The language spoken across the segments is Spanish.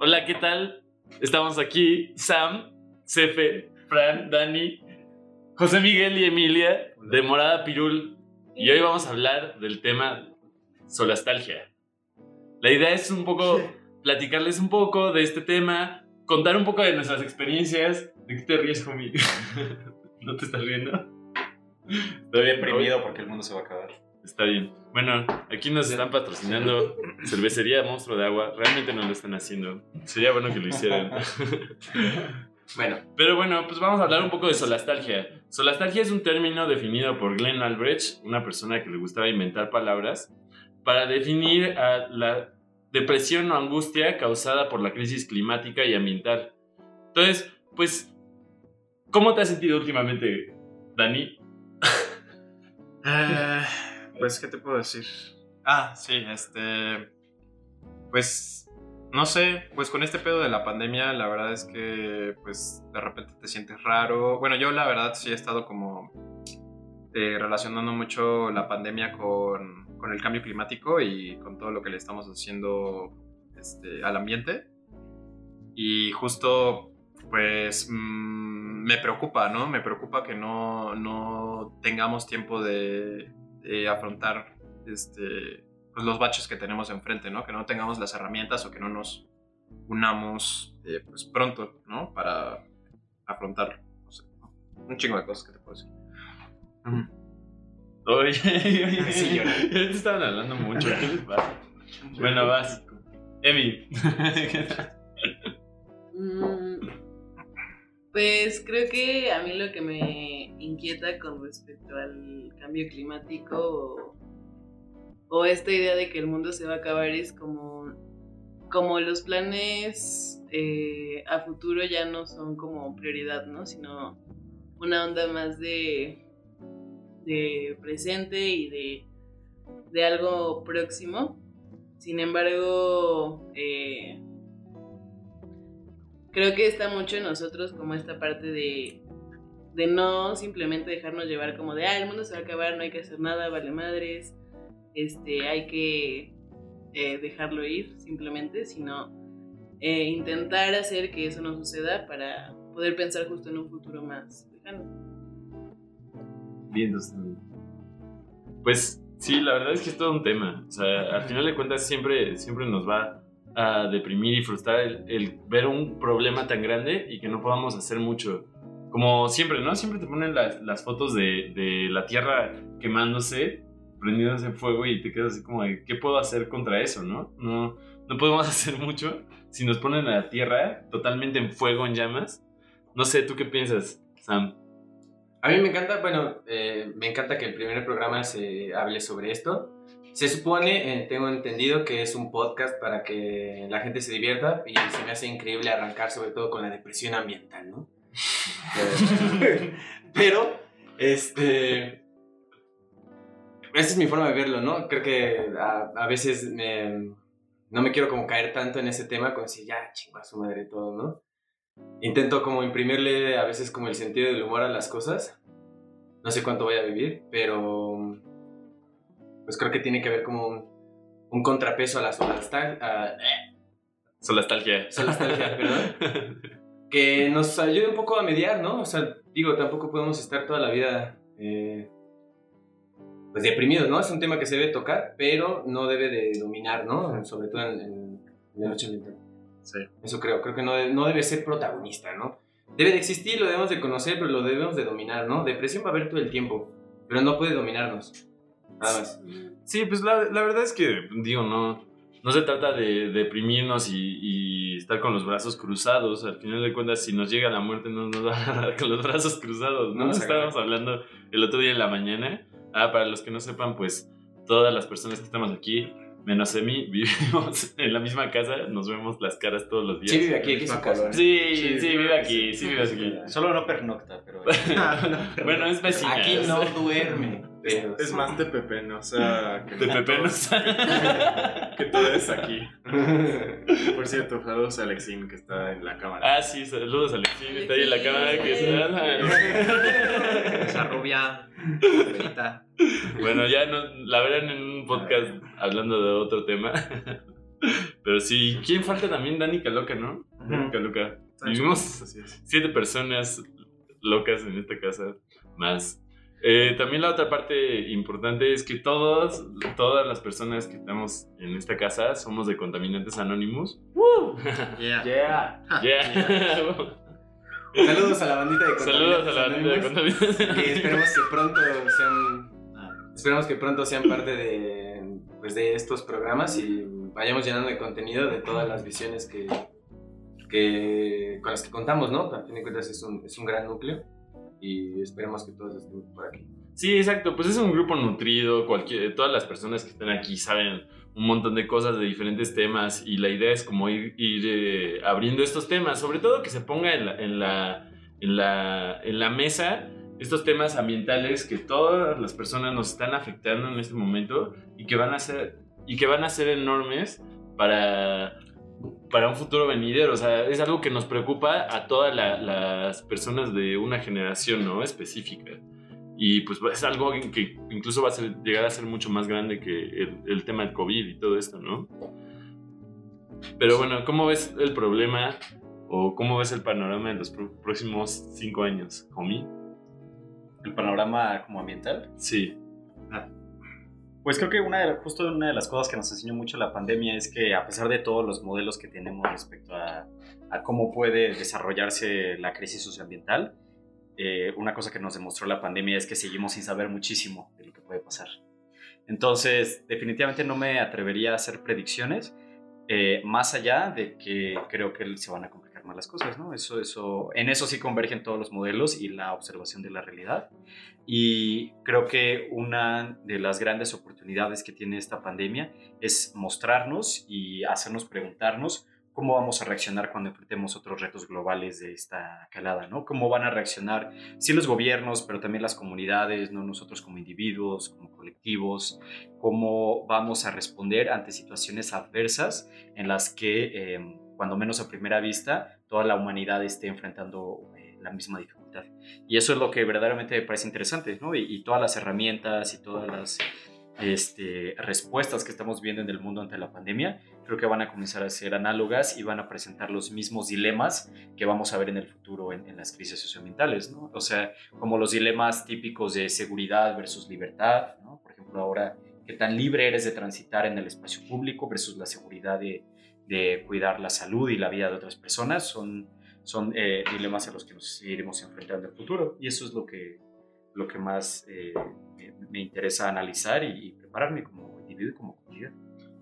Hola, ¿qué tal? Estamos aquí, Sam, Cefe, Fran, Dani, José Miguel y Emilia de Morada Pirul. Y hoy vamos a hablar del tema solastalgia. La idea es un poco platicarles un poco de este tema, contar un poco de nuestras experiencias. ¿De qué te ríes, homie? ¿No te estás riendo? Estoy deprimido porque el mundo se va a acabar. Está bien. Bueno, aquí nos están patrocinando cervecería Monstruo de Agua. Realmente no lo están haciendo. Sería bueno que lo hicieran. Bueno, Pero bueno, pues vamos a hablar un poco de solastalgia. Solastalgia es un término definido por Glenn Albrecht, una persona que le gustaba inventar palabras, para definir a la depresión o angustia causada por la crisis climática y ambiental. Entonces, pues, ¿cómo te has sentido últimamente, Dani? Eh, pues, ¿qué te puedo decir? Ah, sí, este. Pues, no sé, pues con este pedo de la pandemia, la verdad es que, pues, de repente te sientes raro. Bueno, yo la verdad sí he estado como eh, relacionando mucho la pandemia con, con el cambio climático y con todo lo que le estamos haciendo este, al ambiente. Y justo, pues, mm, me preocupa, ¿no? Me preocupa que no, no tengamos tiempo de, de afrontar este, pues, los baches que tenemos enfrente, ¿no? Que no tengamos las herramientas o que no nos unamos eh, pues pronto, ¿no? Para afrontar, no sé, ¿no? un chingo de cosas que te puedo decir. Oye, oye, Sí, ya te estaban hablando mucho. ¿Qué les pasa? Bueno, vas. Emi. Mm, Pues creo que a mí lo que me inquieta con respecto al cambio climático o, esta idea de que el mundo se va a acabar es como, como los planes eh, a futuro ya no son como prioridad, ¿no? Sino una onda más de, de presente y de, de algo próximo. Sin embargo, eh, creo que está mucho en nosotros como esta parte de, de no simplemente dejarnos llevar como de, ah, el mundo se va a acabar, no hay que hacer nada, vale madres, este, hay que eh, dejarlo ir simplemente, sino eh, intentar hacer que eso no suceda para poder pensar justo en un futuro más lejano. Bien, Pues sí, la verdad es que es todo un tema. O sea, al final de cuentas siempre, siempre nos va a deprimir y frustrar el ver un problema tan grande y que no podamos hacer mucho. Como siempre, ¿no? Siempre te ponen las, las fotos de, de la Tierra quemándose, prendiéndose en fuego y te quedas así como de, ¿qué puedo hacer contra eso, no? No, no podemos hacer mucho si nos ponen a la Tierra totalmente en fuego, en llamas. No sé, ¿tú qué piensas, Sam? a mí me encanta, bueno, eh, me encanta que el primer programa se hable sobre esto. Se supone, eh, tengo entendido, que es un podcast para que la gente se divierta y se me hace increíble arrancar sobre todo con la depresión ambiental, ¿no? Eh, Pero, este... Esa es mi forma de verlo, ¿no? Creo que a, a veces me- no me quiero como caer tanto en ese tema, como decir, ya, chinga su madre todo, ¿no? Intento como imprimirle a veces como el sentido del humor a las cosas. No sé cuánto voy a vivir, pero pues creo que tiene que haber como un, un contrapeso a la solastalgia, Solastalgia. solastalgia, perdón, que nos ayude un poco a mediar, ¿no? O sea, digo, tampoco podemos estar toda la vida eh, pues deprimidos, ¿no? Es un tema que se debe tocar, pero no debe de dominar, ¿no? Sobre todo en, en la noche ambiental. Sí. Eso creo, creo que no, de- no debe ser protagonista, ¿no? Debe de existir, lo debemos de conocer, pero lo debemos de dominar, ¿no? Depresión va a haber todo el tiempo, pero no puede dominarnos. Nada más. Sí, pues la, la verdad es que, digo, no, no se trata de deprimirnos y, y estar con los brazos cruzados. Al final de cuentas, si nos llega la muerte, no nos va a agarrar con los brazos cruzados. ¿no? No nos Estábamos hablando el otro día en la mañana. Ah, para los que no sepan, pues todas las personas que estamos aquí, menos Emi, vivimos en la misma casa, nos vemos las caras todos los días. Sí, vive aquí, aquí es su casa. Sí, Sí, sí, vive aquí, sí vive aquí. Solo no pernocta, pero. Bueno, es vecina. Aquí no duerme. Es más de pepenosa que De Pepe no sabe. que tú eres aquí. Por cierto, saludos a Alexín que está en la cámara. Ah, sí, saludos a Alexín, está ahí en la cámara. Que Esa rubia, güerita. Bueno, ya no, la verán en un podcast hablando de otro tema. Pero sí, ¿quién falta también? Dani Caloca, ¿no? Dani Caloca. Vivimos es. siete personas locas en esta casa, más. Eh, también la otra parte importante es que todos, todas las personas que estamos en esta casa somos de Contaminantes Anónimos. Yeah. Yeah, yeah. Saludos a la bandita de Saludos a la bandita de. Contaminantes Y esperemos que pronto sean, esperemos que pronto sean parte de, pues, de estos programas y vayamos llenando de contenido de todas las visiones que, que con las que contamos, ¿no? A fin de cuentas es un, es un gran núcleo y esperemos que todos estén por aquí. Sí, exacto. Pues es un grupo nutrido. Cualquier, todas las personas que están aquí saben un montón de cosas de diferentes temas y la idea es como ir, ir, eh, abriendo estos temas. Sobre todo que se ponga en la, en, la, en, la, en la mesa estos temas ambientales que todas las personas nos están afectando en este momento y que van a ser, y que van a ser enormes para, para un futuro venidero. O sea, es algo que nos preocupa a todas la- las personas de una generación ¿no? específica. Y pues es algo que incluso va a ser, llegar a ser mucho más grande que el, el tema del COVID y todo esto, ¿no? Pero bueno, ¿cómo ves el problema o cómo ves el panorama en los próximos cinco años, homie? El panorama como ambiental. Sí, Pues creo que una de, justo una de las cosas que nos enseñó mucho la pandemia es que a pesar de todos los modelos que tenemos respecto a, cómo puede desarrollarse la crisis socioambiental, eh, una cosa que nos demostró la pandemia es que seguimos sin saber muchísimo de lo que puede pasar. Entonces, definitivamente no me atrevería a hacer predicciones, eh, más allá de que creo que se van a complicar las cosas, ¿no? Eso, eso, en eso sí convergen todos los modelos y la observación de la realidad. Y creo que una de las grandes oportunidades que tiene esta pandemia es mostrarnos y hacernos preguntarnos cómo vamos a reaccionar cuando enfrentemos otros retos globales de esta calada, ¿no? Cómo van a reaccionar, sí los gobiernos, pero también las comunidades, ¿no? Nosotros como individuos, como colectivos, cómo vamos a responder ante situaciones adversas en las que, eh, cuando menos a primera vista, toda la humanidad esté enfrentando eh, la misma dificultad. Y eso es lo que verdaderamente me parece interesante, ¿no? Y, y todas las herramientas y todas las este, respuestas que estamos viendo en el mundo ante la pandemia, creo que van a comenzar a ser análogas y van a presentar los mismos dilemas que vamos a ver en el futuro en, en las crisis socioambientales, ¿no? O sea, como los dilemas típicos de seguridad versus libertad, ¿no? Por ejemplo, ahora, ¿qué tan libre eres de transitar en el espacio público versus la seguridad de, de cuidar la salud y la vida de otras personas? Son, son eh, dilemas a los que nos seguiremos enfrentando en el futuro y eso es lo que, lo que más eh, me, me interesa analizar y, y prepararme como individuo y como comunidad.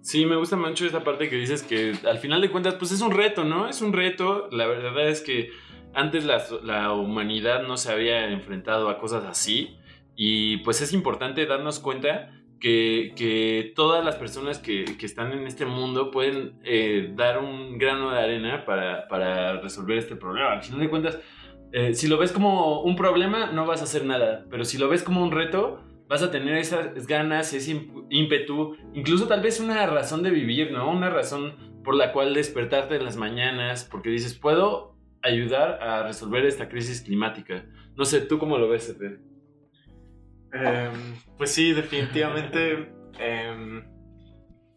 Sí, me gusta mucho esta parte que dices que al final de cuentas, pues es un reto, ¿no? Es un reto. La verdad es que antes la, la humanidad no se había enfrentado a cosas así y pues es importante darnos cuenta que, todas las personas que, que, están en este mundo pueden eh, dar un grano de arena para, para, resolver este problema. Al final de cuentas, eh, si lo ves como un problema, no vas a hacer nada, pero si lo ves como un reto, vas a tener esas ganas, ese ímpetu, incluso tal vez una razón de vivir, ¿no? Una razón por la cual despertarte en las mañanas, porque dices, puedo ayudar a resolver esta crisis climática. No sé, ¿tú cómo lo ves, Efe? Eh, pues sí, definitivamente, eh,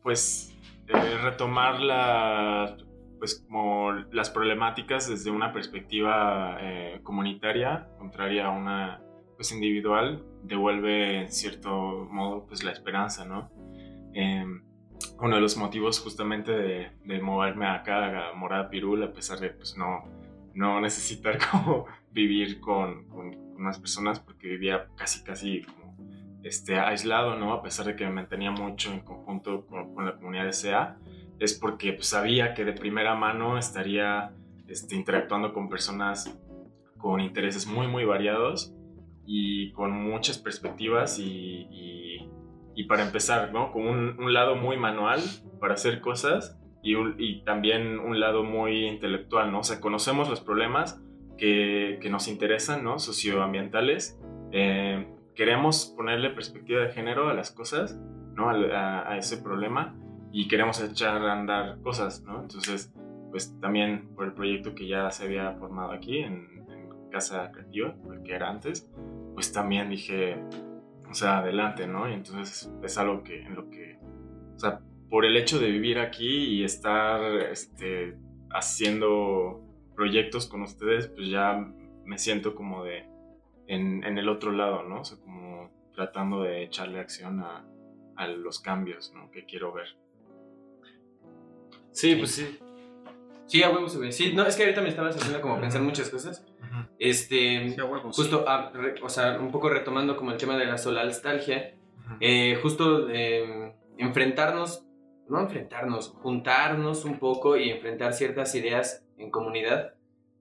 pues eh, retomar la, pues como las problemáticas desde una perspectiva eh, comunitaria, contraria a una pues individual, devuelve en cierto modo pues la esperanza, ¿no? Eh, uno de los motivos justamente de, de, moverme acá a Morada Pirul, a pesar de pues no, no necesitar como vivir con, con, unas personas, porque vivía casi casi este, aislado, ¿no? A pesar de que me mantenía mucho en conjunto con, la comunidad de SEA, es porque pues, sabía que de primera mano estaría este, interactuando con personas con intereses muy, muy variados y con muchas perspectivas y, y, para empezar, ¿no? Con un, lado muy manual para hacer cosas y, un, y, también un lado muy intelectual, ¿no? O sea, conocemos los problemas que, que nos interesan, ¿no? Socioambientales. Eh, queremos ponerle perspectiva de género a las cosas, ¿no? A, a, a, ese problema y queremos echar a andar cosas, ¿no? Entonces, pues también por el proyecto que ya se había formado aquí en, en Casa Creativa, que era antes, pues también dije, o sea, adelante, ¿no? Y entonces es algo que en lo que, o sea, por el hecho de vivir aquí y estar este, haciendo proyectos con ustedes, pues ya me siento como de en, en el otro lado, ¿no? O sea, como tratando de echarle acción a, a los cambios, ¿no? Que quiero ver. Sí, pues sí. Sí, a huevos, güey. Sí, no, es que ahorita me estabas haciendo como pensar muchas cosas. Este, Sí, a huevo, justo, re- o sea, un poco retomando como el tema de la solalstalgia, eh, justo eh, enfrentarnos, no enfrentarnos, juntarnos un poco y enfrentar ciertas ideas en comunidad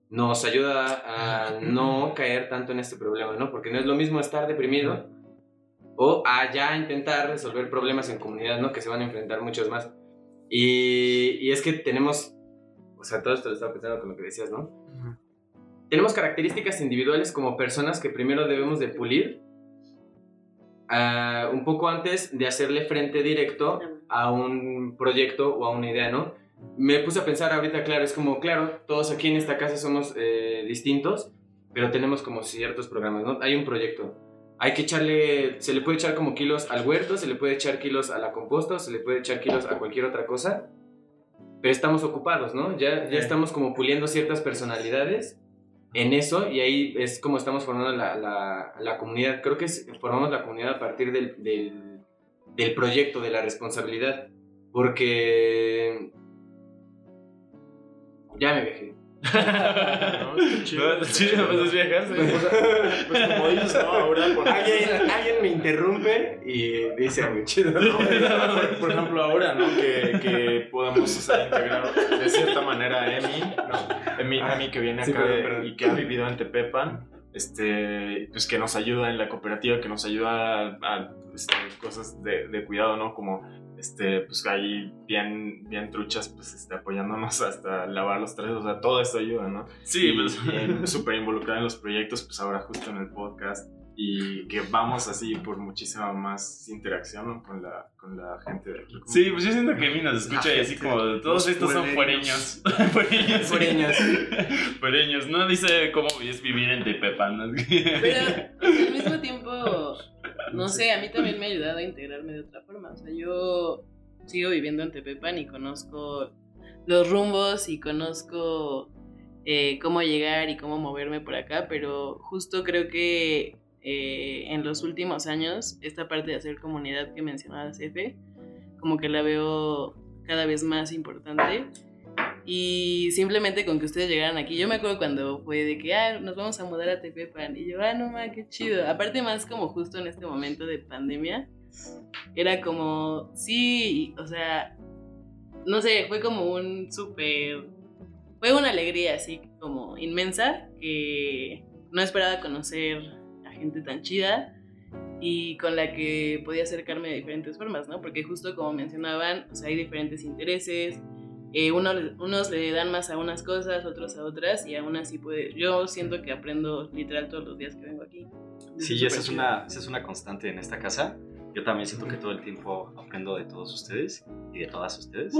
nos ayuda a no caer tanto en este problema, ¿no? Porque no es lo mismo estar deprimido o a ya intentar resolver problemas en comunidad, ¿no? Que se van a enfrentar muchos más. Y, y es que tenemos, o sea, todo esto lo estaba pensando con lo que decías, ¿no? Tenemos características individuales como personas que primero debemos de pulir ah, un poco antes de hacerle frente directo a un proyecto o a una idea, ¿no? Me puse a pensar ahorita, claro, es como, claro, todos aquí en esta casa somos eh, distintos, pero tenemos como ciertos programas, ¿no? Hay un proyecto. Hay que echarle, se le puede echar como kilos al huerto, se le puede echar kilos a la composta, se le puede echar kilos a cualquier otra cosa, pero estamos ocupados, ¿no? Ya, ya estamos como puliendo ciertas personalidades en eso y ahí es como estamos formando la, la, comunidad. Creo que formamos la comunidad a partir del, del, del proyecto, de la responsabilidad, porque ya me viajé. No, está chido. No, sí, pues es viajarse. Pues como dices, ¿no? Ahora Alguien, alguien me interrumpe y dice algo chido. por, por ejemplo, ahora, ¿no? Que, que podamos o sea, integrar de cierta manera a Emi, ¿no? Emi, Emi que viene Sí, acá de- perdón. y que ha vivido en Tepepan, este, pues que nos ayuda en la cooperativa, que nos ayuda a, a, este, cosas de, de cuidado, ¿no? Como, este, pues ahí bien, bien truchas, pues, este, apoyándonos hasta lavar los trastes, o sea, todo esto ayuda, ¿no? Sí, y, pues. súper involucrada en los proyectos, pues ahora justo en el podcast y que vamos así por muchísima más interacción ¿no? con, la, con la gente de aquí. Como- Sí, pues yo siento que a mí nos escucha y así como todos estos son fuereños. fuereños. Fuereños. Fuereños. No dice cómo es vivir en Tepepan. ¿no? Pero al mismo tiempo, no sé, a mí también me ha ayudado a integrarme de otra forma. O sea, yo sigo viviendo en Tepepan y conozco los rumbos y conozco eh, cómo llegar y cómo moverme por acá, pero justo creo que eh, en los últimos años, esta parte de hacer comunidad que mencionaba Cefe, como que la veo cada vez más importante. Y simplemente con que ustedes llegaran aquí, yo me acuerdo cuando fue de que, ah, nos vamos a mudar a Tepepan. Y yo, ah, no ma, qué chido. Aparte, más como justo en este momento de pandemia, era como, sí, o sea, no sé, fue como un súper. Fue una alegría así como inmensa que no esperaba conocer a gente tan chida y con la que podía acercarme de diferentes formas, ¿no? Porque justo como mencionaban, o sea, hay diferentes intereses, eh, uno- unos le dan más a unas cosas, otros a otras, y aún así puede. Yo siento que aprendo literal todos los días que vengo aquí. Sí, esa es, una, esa es una constante en esta casa. Yo también siento que todo el tiempo aprendo de todos ustedes y de todas ustedes.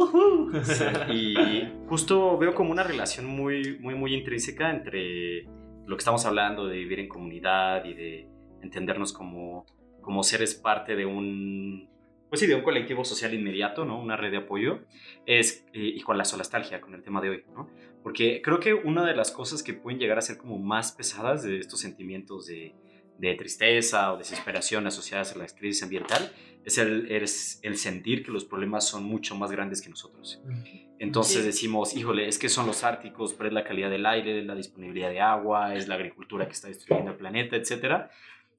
Sí, y justo veo como una relación muy, muy, muy intrínseca entre lo que estamos hablando de vivir en comunidad y de entendernos como, como seres parte de un, pues sí, de un colectivo social inmediato, ¿no? Una red de apoyo, es, eh, y con la solastalgia, con el tema de hoy, ¿no? Porque creo que una de las cosas que pueden llegar a ser como más pesadas de estos sentimientos de, de tristeza o desesperación asociadas a la crisis ambiental es el, es el sentir que los problemas son mucho más grandes que nosotros. Entonces Sí. decimos, híjole, es que son los árticos, pero es la calidad del aire, la disponibilidad de agua, es la agricultura que está destruyendo el planeta, etc.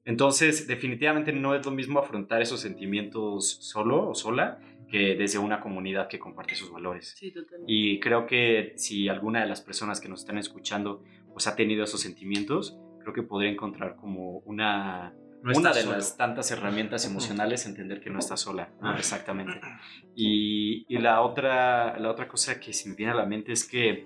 Entonces, definitivamente no es lo mismo afrontar esos sentimientos solo o sola que desde una comunidad que comparte sus valores. Sí, totalmente. Y creo que si alguna de las personas que nos están escuchando pues ha tenido esos sentimientos, creo que podría encontrar como una, No una de solo. las tantas herramientas emocionales, entender que no está sola. ¿no? Exactamente. Y, y la, otra, la otra cosa que se me viene a la mente es que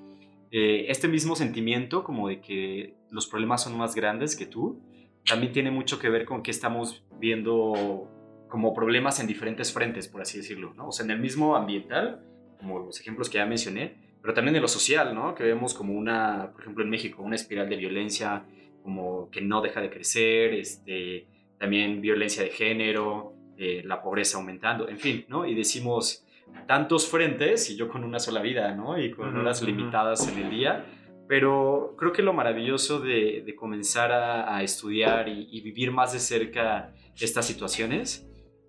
eh, este mismo sentimiento como de que los problemas son más grandes que tú, también tiene mucho que ver con que estamos viendo como problemas en diferentes frentes, por así decirlo, ¿no? O sea, en el mismo ambiental, como los ejemplos que ya mencioné, pero también en lo social, ¿no? Que vemos como una, por ejemplo, en México, una espiral de violencia como que no deja de crecer, este, también violencia de género, eh, la pobreza aumentando, en fin, ¿no? Y decimos, tantos frentes y yo con una sola vida, ¿no? Y con horas limitadas en el día. Pero creo que lo maravilloso de, de comenzar a, a estudiar y, y vivir más de cerca estas situaciones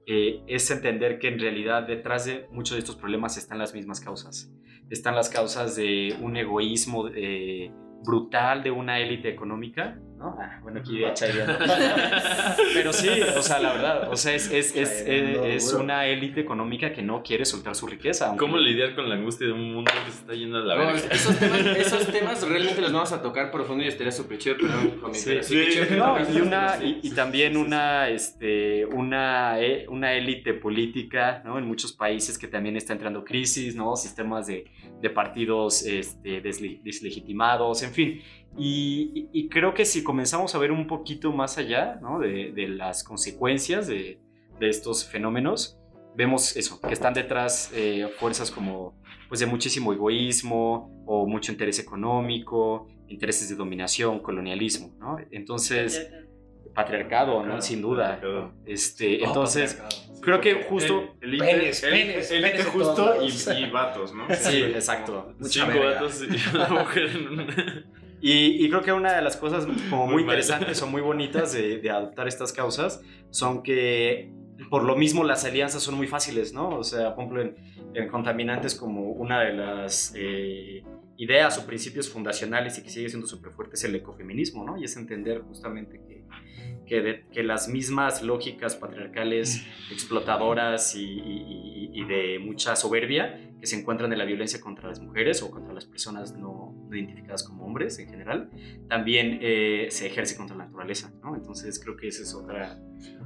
eh, es entender que en realidad detrás de muchos de estos problemas están las mismas causas. Están las causas de un egoísmo eh, brutal de una élite económica, ¿no? Ah, bueno, aquí. Pero sí, o sea, la verdad, o sea, es, es, es, Chairando, es- una élite económica que no quiere soltar su riqueza. aunque- ¿Cómo lidiar con la angustia de un mundo que se está yendo a la No, verga? esos, temas, esos temas realmente los vamos a tocar profundo y estaría súper chido, Sí, pero sí, sí. qué chido que No, y, una, y, y también una, este, una, eh, una élite política ¿no? en muchos países que también está entrando crisis, ¿no? sistemas de, de partidos este, desle- deslegitimados, en fin. Y, y- creo que si comenzamos a ver un poquito más allá ¿no? de, de las consecuencias de, de estos fenómenos, vemos eso, que están detrás eh, fuerzas como pues de muchísimo egoísmo o mucho interés económico, intereses de dominación, colonialismo, ¿no? Entonces, patriarcado, ¿no? Sin duda. Este, Oh, entonces, patriarcado. creo que justo... El, el Penes, el- penes, el- penes justo y, y vatos, ¿no? Sí, exacto. Mucha Cinco verga. gatos y una mujer en una... Y, y creo que una de las cosas como muy, Muy mal. interesantes o muy bonitas de, de adoptar estas causas son que por lo mismo las alianzas son muy fáciles, ¿no? O sea, por ejemplo, en, en contaminantes como una de las eh, ideas o principios fundacionales y que sigue siendo súper fuerte es el ecofeminismo, ¿no? Y es entender justamente que, que, de- que las mismas lógicas patriarcales explotadoras y, y- y- de mucha soberbia que se encuentran en la violencia contra las mujeres o contra las personas no identificadas como hombres en general, también eh, se ejerce contra la naturaleza, ¿no? Entonces creo que ese es otra,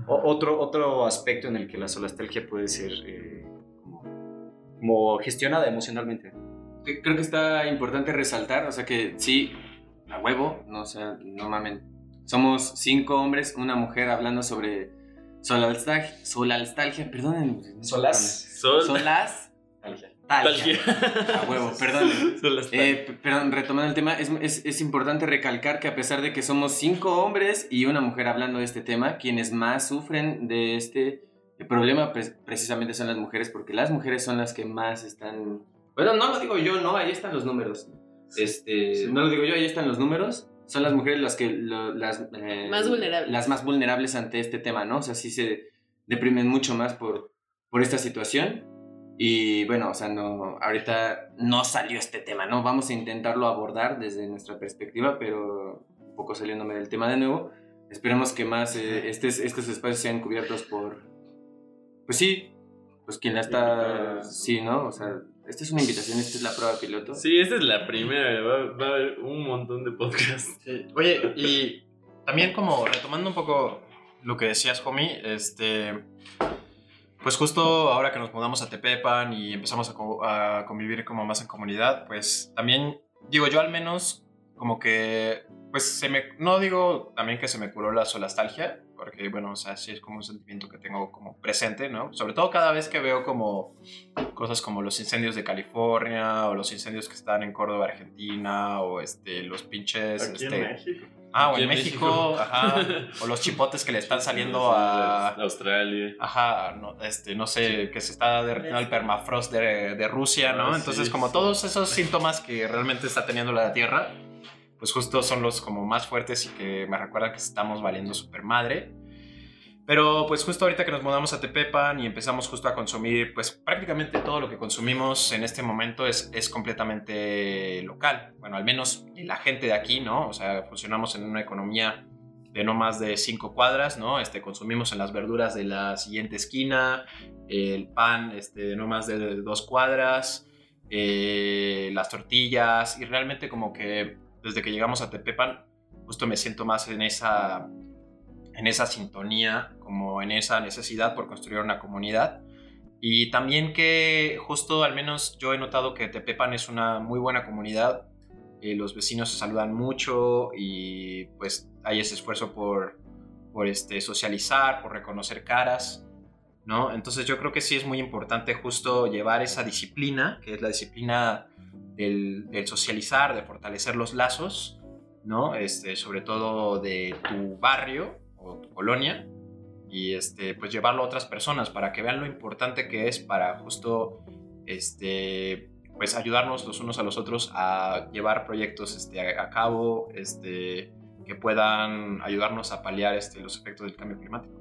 o- otro, otro aspecto en el que la solastalgia puede ser eh, como, como gestionada emocionalmente. Creo que está importante resaltar, o sea que sí, a huevo, no, o sea, no mamen. Somos cinco hombres, una mujer hablando sobre solalstalgia, solalstalgia, perdonen. Solas. Sol... Solas. Talgia. A huevo, las Eh, perdón, retomando el tema, es, es- es importante recalcar que a pesar de que somos cinco hombres y una mujer hablando de este tema, quienes más sufren de este problema pre- precisamente son las mujeres, porque las mujeres son las que más están... Bueno, no lo digo yo, no, ahí están los números. Este, Sí. No lo digo yo, ahí están los números. Son las mujeres las que lo- las eh, Más vulnerables. las más vulnerables ante este tema, ¿no? O sea, sí se deprimen mucho más por, por esta situación. Y bueno, o sea, no, ahorita no salió este tema, ¿no? Vamos a intentarlo abordar desde nuestra perspectiva, pero un poco saliéndome del tema de nuevo. Esperemos que más eh, estes, estos espacios sean cubiertos por, pues sí, pues quien la está, sí, ¿no? O sea, esta es una invitación, esta es la prueba piloto. Sí, esta es la primera. Va, va a haber un montón de podcasts. Sí. Oye, y también como retomando un poco lo que decías, homie, este, pues justo ahora que nos mudamos a Tepepan y empezamos a, co- a convivir como más en comunidad, pues también, digo yo al menos, como que, pues se me, no digo también que se me curó la solastalgia, porque bueno, o sea, sí es como un sentimiento que tengo como presente, ¿no? Sobre todo cada vez que veo como cosas como los incendios de California o los incendios que están en Córdoba, Argentina, o este, los pinches... Aquí este, en México. Ah, o en en México, México. ajá. O los chipotes que le están saliendo a. Australia. Ajá, no, este, no sé, que se está derritiendo el permafrost de, de Rusia, ¿no? Ah, Entonces, sí, como sí. todos esos síntomas que realmente está teniendo la Tierra, pues justo son los como más fuertes y que me recuerdan que estamos valiendo super madre. Pero pues justo ahorita que nos mudamos a Tepepan y empezamos justo a consumir, pues prácticamente todo lo que consumimos en este momento es, es completamente local. Bueno, al menos la gente de aquí, ¿no? O sea, funcionamos en una economía de no más de cinco cuadras, ¿no? Este, consumimos en las verduras de la siguiente esquina, el pan este, de no más de dos cuadras, eh, las tortillas y realmente como que desde que llegamos a Tepepan justo me siento más en esa en esa sintonía, como en esa necesidad por construir una comunidad. Y también que justo al menos yo he notado que Tepepan es una muy buena comunidad, eh, los vecinos se saludan mucho y pues hay ese esfuerzo por, por este, socializar, por reconocer caras, ¿no? Entonces yo creo que sí es muy importante justo llevar esa disciplina, que es la disciplina del, del socializar, de fortalecer los lazos, ¿no? Este, sobre todo de tu barrio o tu colonia y este, pues llevarlo a otras personas para que vean lo importante que es para justo este, pues ayudarnos los unos a los otros a llevar proyectos este, a, cabo este, que puedan ayudarnos a paliar este, los efectos del cambio climático.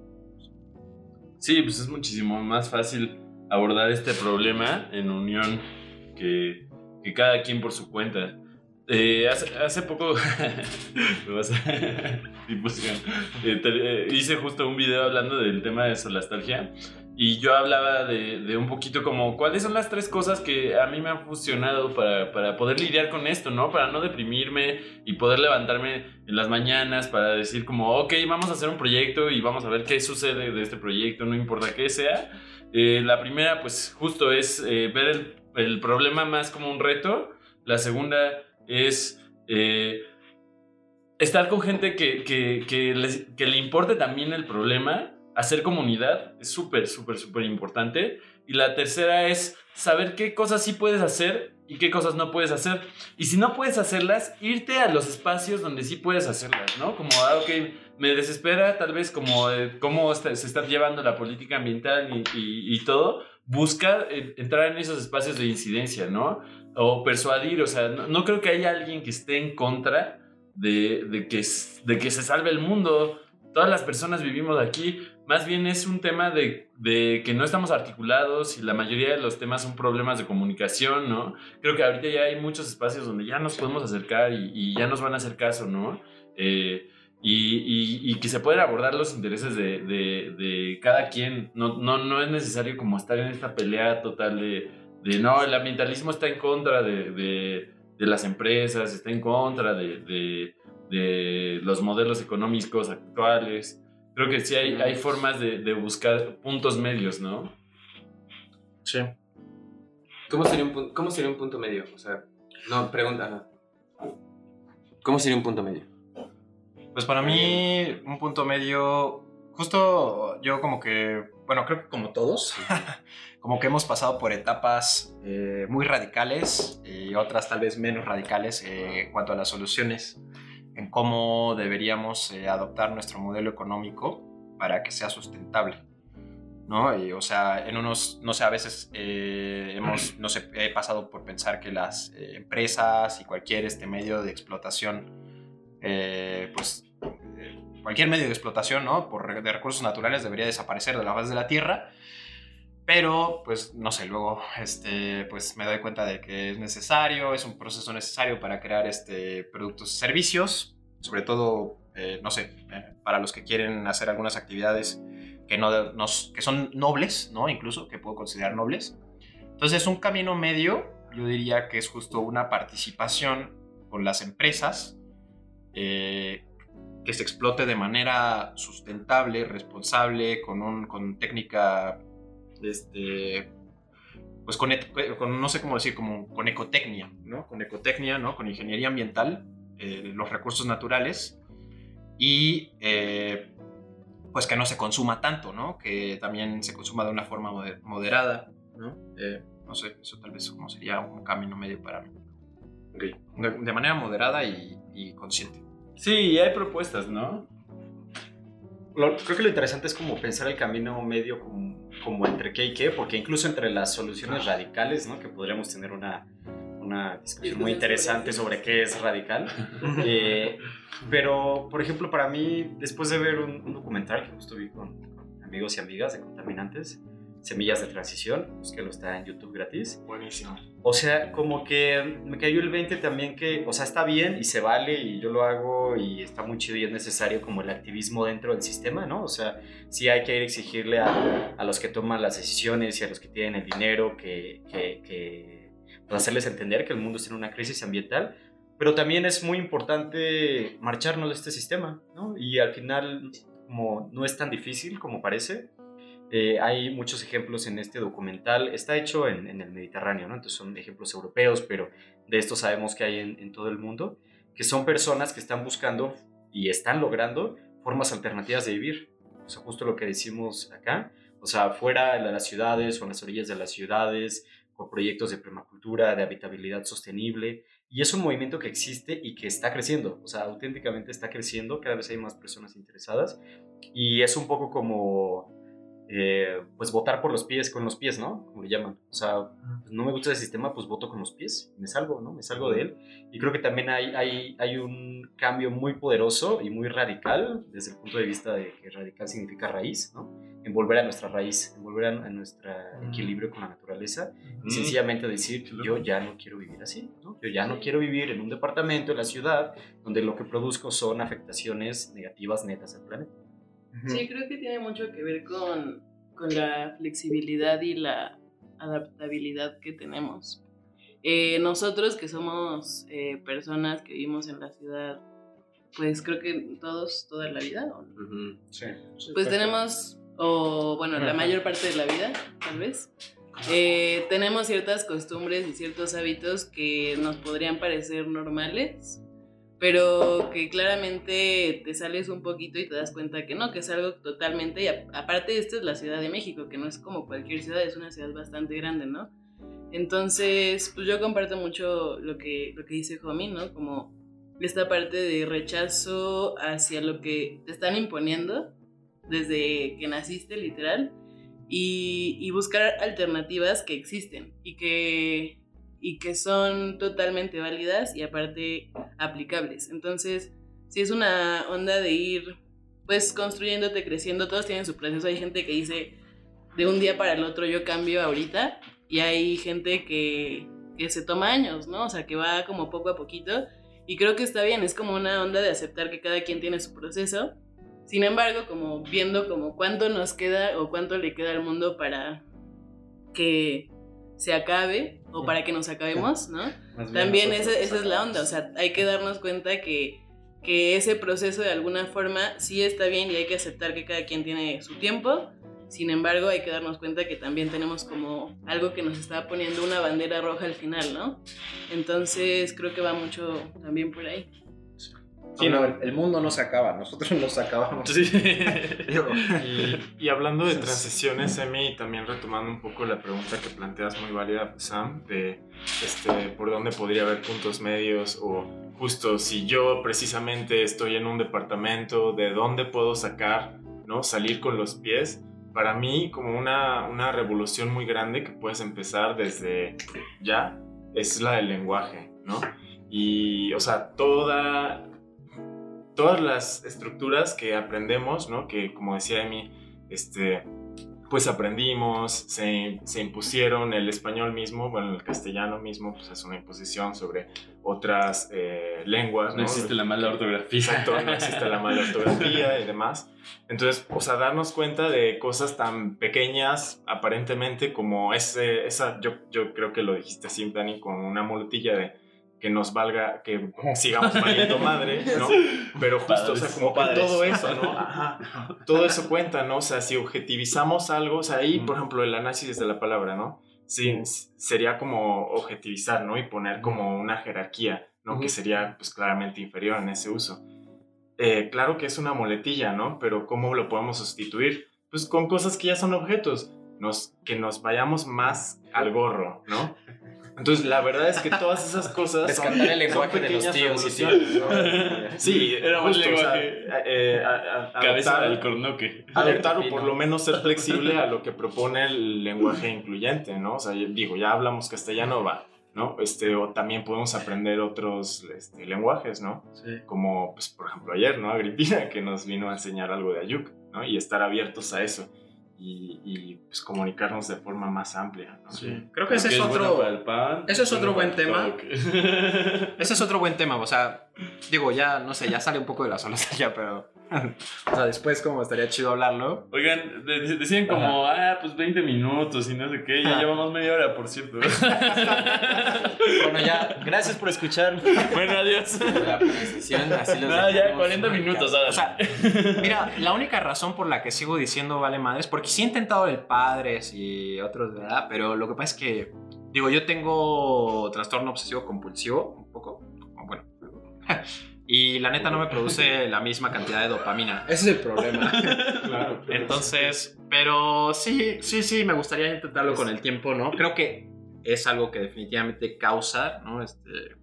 Sí, pues es muchísimo más fácil abordar este problema en unión que, que cada quien por su cuenta. Eh, hace, hace poco a- tipo, eh, te- eh, hice justo un video hablando del tema de solastalgia y yo hablaba de, de un poquito como cuáles son las tres cosas que a mí me han funcionado para, para poder lidiar con esto, ¿no? Para no deprimirme y poder levantarme en las mañanas para decir como, ok, vamos a hacer un proyecto y vamos a ver qué sucede de este proyecto, no importa qué sea. Eh, la primera, pues justo es eh, ver el, el problema más como un reto. La segunda es eh, estar con gente que, que, que les- que le importe también el problema. Hacer comunidad es súper, súper, súper importante. Y la tercera es saber qué cosas sí puedes hacer y qué cosas no puedes hacer. Y si no puedes hacerlas, irte a los espacios donde sí puedes hacerlas, ¿no? Como, ah, ok, me desespera tal vez como eh, cómo se está llevando la política ambiental y, y- todo. Buscar eh, entrar en esos espacios de incidencia, ¿no? O persuadir, o sea, no creo que haya alguien que esté en contra de, que, de que se salve el mundo. Todas las personas vivimos aquí. Más bien es un tema de, que no estamos articulados y la mayoría de los temas son problemas de comunicación, ¿no? Creo que ahorita ya hay muchos espacios donde ya nos podemos acercar y, ya nos van a hacer caso, ¿no? Eh, y, que se pueden abordar los intereses de, cada quien. No, no, no es necesario como estar en esta pelea total de no, el ambientalismo está en contra de, de- las empresas, está en contra de, de- de los modelos económicos actuales. Creo que sí hay, hay formas de, de buscar puntos medios, ¿no? Sí. ¿Cómo sería, un, ¿Cómo sería un punto medio? O sea, no, pregunta. ¿Cómo sería un punto medio? Pues para mí, un punto medio, justo yo como que, bueno, creo que como todos, como que hemos pasado por etapas eh, muy radicales y otras tal vez menos radicales eh, en cuanto a las soluciones, en cómo deberíamos eh, adoptar nuestro modelo económico para que sea sustentable. ¿no? Y, o sea, en unos, no sé, a veces eh, hemos, no sé, he pasado por pensar que las eh, empresas y cualquier este medio de explotación, eh, pues cualquier medio de explotación, ¿no? Por, de recursos naturales debería desaparecer de la faz de la Tierra. Pero, pues, no sé, luego, este, pues me doy cuenta de que es necesario, es un proceso necesario para crear este, productos y servicios, sobre todo, eh, no sé, eh, para los que quieren hacer algunas actividades que, no, nos- que son nobles, ¿no? Incluso, que puedo considerar nobles. Entonces, un camino medio, yo diría que es justo una participación con las empresas, eh, que se explote de manera sustentable, responsable, con, un, con técnica, este, pues con, et- con, no sé cómo decir, como con ecotecnia, ¿no? Con ecotecnia, ¿no? Con ingeniería ambiental, eh, los recursos naturales y eh, pues que no se consuma tanto, ¿no? Que también se consuma de una forma moder- moderada, ¿no? Eh, no sé, eso tal vez como sería un camino medio para mí. De, de manera moderada y, y consciente. Sí, hay propuestas, ¿no? Lo- creo que lo interesante es como pensar el camino medio como, como entre qué y qué, porque incluso entre las soluciones radicales, ¿no? Que podríamos tener una, una discusión muy interesante sobre sobre qué es radical. Eh, pero, por ejemplo, para mí, después de ver un, un documental que justo vi con, con amigos y amigas de contaminantes, Semillas de Transición, que lo está en YouTube gratis. Buenísimo. O sea, como que me cayó el 20 también que, o sea, está bien y se vale y yo lo hago y está muy chido y es necesario como el activismo dentro del sistema, ¿no? O sea, sí hay que ir a exigirle a, a los que toman las decisiones y a los que tienen el dinero que, que, que pues, hacerles entender que el mundo está en una crisis ambiental, pero también es muy importante marcharnos de este sistema, ¿no? Y al final, como no es tan difícil como parece, eh, hay muchos ejemplos en este documental. Está hecho en, en el Mediterráneo, ¿no? Entonces son ejemplos europeos, pero de esto sabemos que hay en, en todo el mundo, que son personas que están buscando y están logrando formas alternativas de vivir. O sea, justo lo que decimos acá. O sea, fuera de las ciudades o en las orillas de las ciudades, con proyectos de permacultura, de habitabilidad sostenible. Y es un movimiento que existe y que está creciendo. O sea, auténticamente está creciendo. Cada vez hay más personas interesadas. Y es un poco como eh, pues votar por los pies, con los pies, ¿no? Como le llaman. O sea, pues, no me gusta el sistema, pues voto con los pies, me salgo, ¿no? Me salgo de él. Y creo que también hay, hay, hay un cambio muy poderoso y muy radical, desde el punto de vista de que radical significa raíz, ¿no? En volver a nuestra raíz, en volver a, a nuestro equilibrio con la naturaleza. Y sencillamente decir, yo ya no quiero vivir así, ¿no? Yo ya no quiero vivir en un departamento, en la ciudad, donde lo que produzco son afectaciones negativas netas al planeta. Sí, creo que tiene mucho que ver con, con la flexibilidad y la adaptabilidad que tenemos. Eh, nosotros que somos eh, personas que vivimos en la ciudad, pues creo que todos, toda la vida, ¿o no? Sí. pues tenemos, o bueno, la mayor parte de la vida, tal vez, eh, tenemos ciertas costumbres y ciertos hábitos que nos podrían parecer normales, pero que claramente te sales un poquito y te das cuenta que no, que es algo totalmente, y a- aparte esta es la Ciudad de México, que no es como cualquier ciudad, es una ciudad bastante grande, ¿no? Entonces, pues yo comparto mucho lo que, lo que dice Homie, ¿no? Como esta parte de rechazo hacia lo que te están imponiendo desde que naciste, literal, y, y buscar alternativas que existen y que, y que son totalmente válidas y aparte aplicables. Entonces, si es una onda de ir pues construyéndote, creciendo, todos tienen su proceso. Hay gente que dice de un día para el otro yo cambio ahorita y hay gente que, que se toma años, ¿no? O sea, que va como poco a poquito y creo que está bien, es como una onda de aceptar que cada quien tiene su proceso. Sin embargo, como viendo como cuánto nos queda o cuánto le queda al mundo para que se acabe o para que nos acabemos, ¿no? También esa, esa es la onda, o sea, hay que darnos cuenta que, que ese proceso de alguna forma sí está bien y hay que aceptar que cada quien tiene su tiempo. Sin embargo, hay que darnos cuenta que también tenemos como algo que nos está poniendo una bandera roja al final, ¿no? Entonces creo que va mucho también por ahí. Sí, no, el, el mundo no se acaba, nosotros nos acabamos. Sí. Y, y hablando de transiciones, Emi, también retomando un poco la pregunta que planteas muy válida, Sam, de este, por dónde podría haber puntos medios o justo si yo precisamente estoy en un departamento, de dónde puedo sacar, ¿no? Salir con los pies. Para mí, como una, una revolución muy grande que puedes empezar desde ya, es la del lenguaje, ¿no? Y, o sea, toda, todas las estructuras que aprendemos, ¿no? Que como decía Emi, este, pues aprendimos, se, se impusieron el español mismo, bueno, el castellano mismo, pues es una imposición sobre otras eh, lenguas, ¿no? No existe la mala ortografía. Exacto, no existe la mala ortografía y demás. Entonces, o sea, darnos cuenta de cosas tan pequeñas, aparentemente, como ese, esa, yo, yo creo que lo dijiste así, Dani, con una muletilla de que nos valga, que sigamos valiendo madre, ¿no? Pero justo, o sea, como que todo eso, ¿no? Ajá. Todo eso cuenta, ¿no? O sea, si objetivizamos algo, o sea, ahí, por ejemplo, el análisis de la palabra, ¿no? Sí, sería como objetivizar, ¿no? Y poner como una jerarquía, ¿no? Que sería, pues, claramente inferior en ese uso. Eh, claro que es una muletilla, ¿no? Pero ¿cómo lo podemos sustituir? Pues con cosas que ya son objetos, nos, que nos vayamos más al gorro, ¿no? Entonces, la verdad es que todas esas cosas son, Rescatar el lenguaje de los tíos y ¿no? Sí, Era un justo, o sea, lenguaje. eh, a- a- Cabeza adoptar- del cornoque. adoptar o por lo menos ser flexible a lo que propone el lenguaje incluyente, ¿no? O sea, digo, ya hablamos castellano, va, ¿no? Este, o también podemos aprender otros este, lenguajes, ¿no? Como, pues, por ejemplo, ayer, ¿no? Agripina, que nos vino a enseñar algo de Ayuk, ¿no? Y estar abiertos a eso y, y, pues, comunicarnos de forma más amplia, ¿no? creo que ese es bueno otro... para el pan, ese es otro bueno buen tema. Ese es otro buen tema, o sea, digo, ya, no sé, ya sale un poco de la sola ya, pero... o sea, después como estaría chido hablarlo. Oigan, de- de- decían como, ah, pues 20 minutos y no sé qué. Ya llevamos media hora, por cierto. Bueno, ya, gracias por escuchar. bueno, adiós. La precisión, así los No, ya dejamos 40 muy minutos. O sea, mira, la única razón por la que sigo diciendo vale madres, porque sí he intentado el padres y otros, ¿verdad? Pero lo que pasa es que, digo, yo tengo trastorno obsesivo compulsivo, un poco, bueno. Y la neta no me produce la misma cantidad de dopamina. Ese es el problema. Claro. Entonces, pero sí, sí, sí, me gustaría intentarlo con el tiempo, ¿no? Creo que es algo que definitivamente causa, ¿no? Este,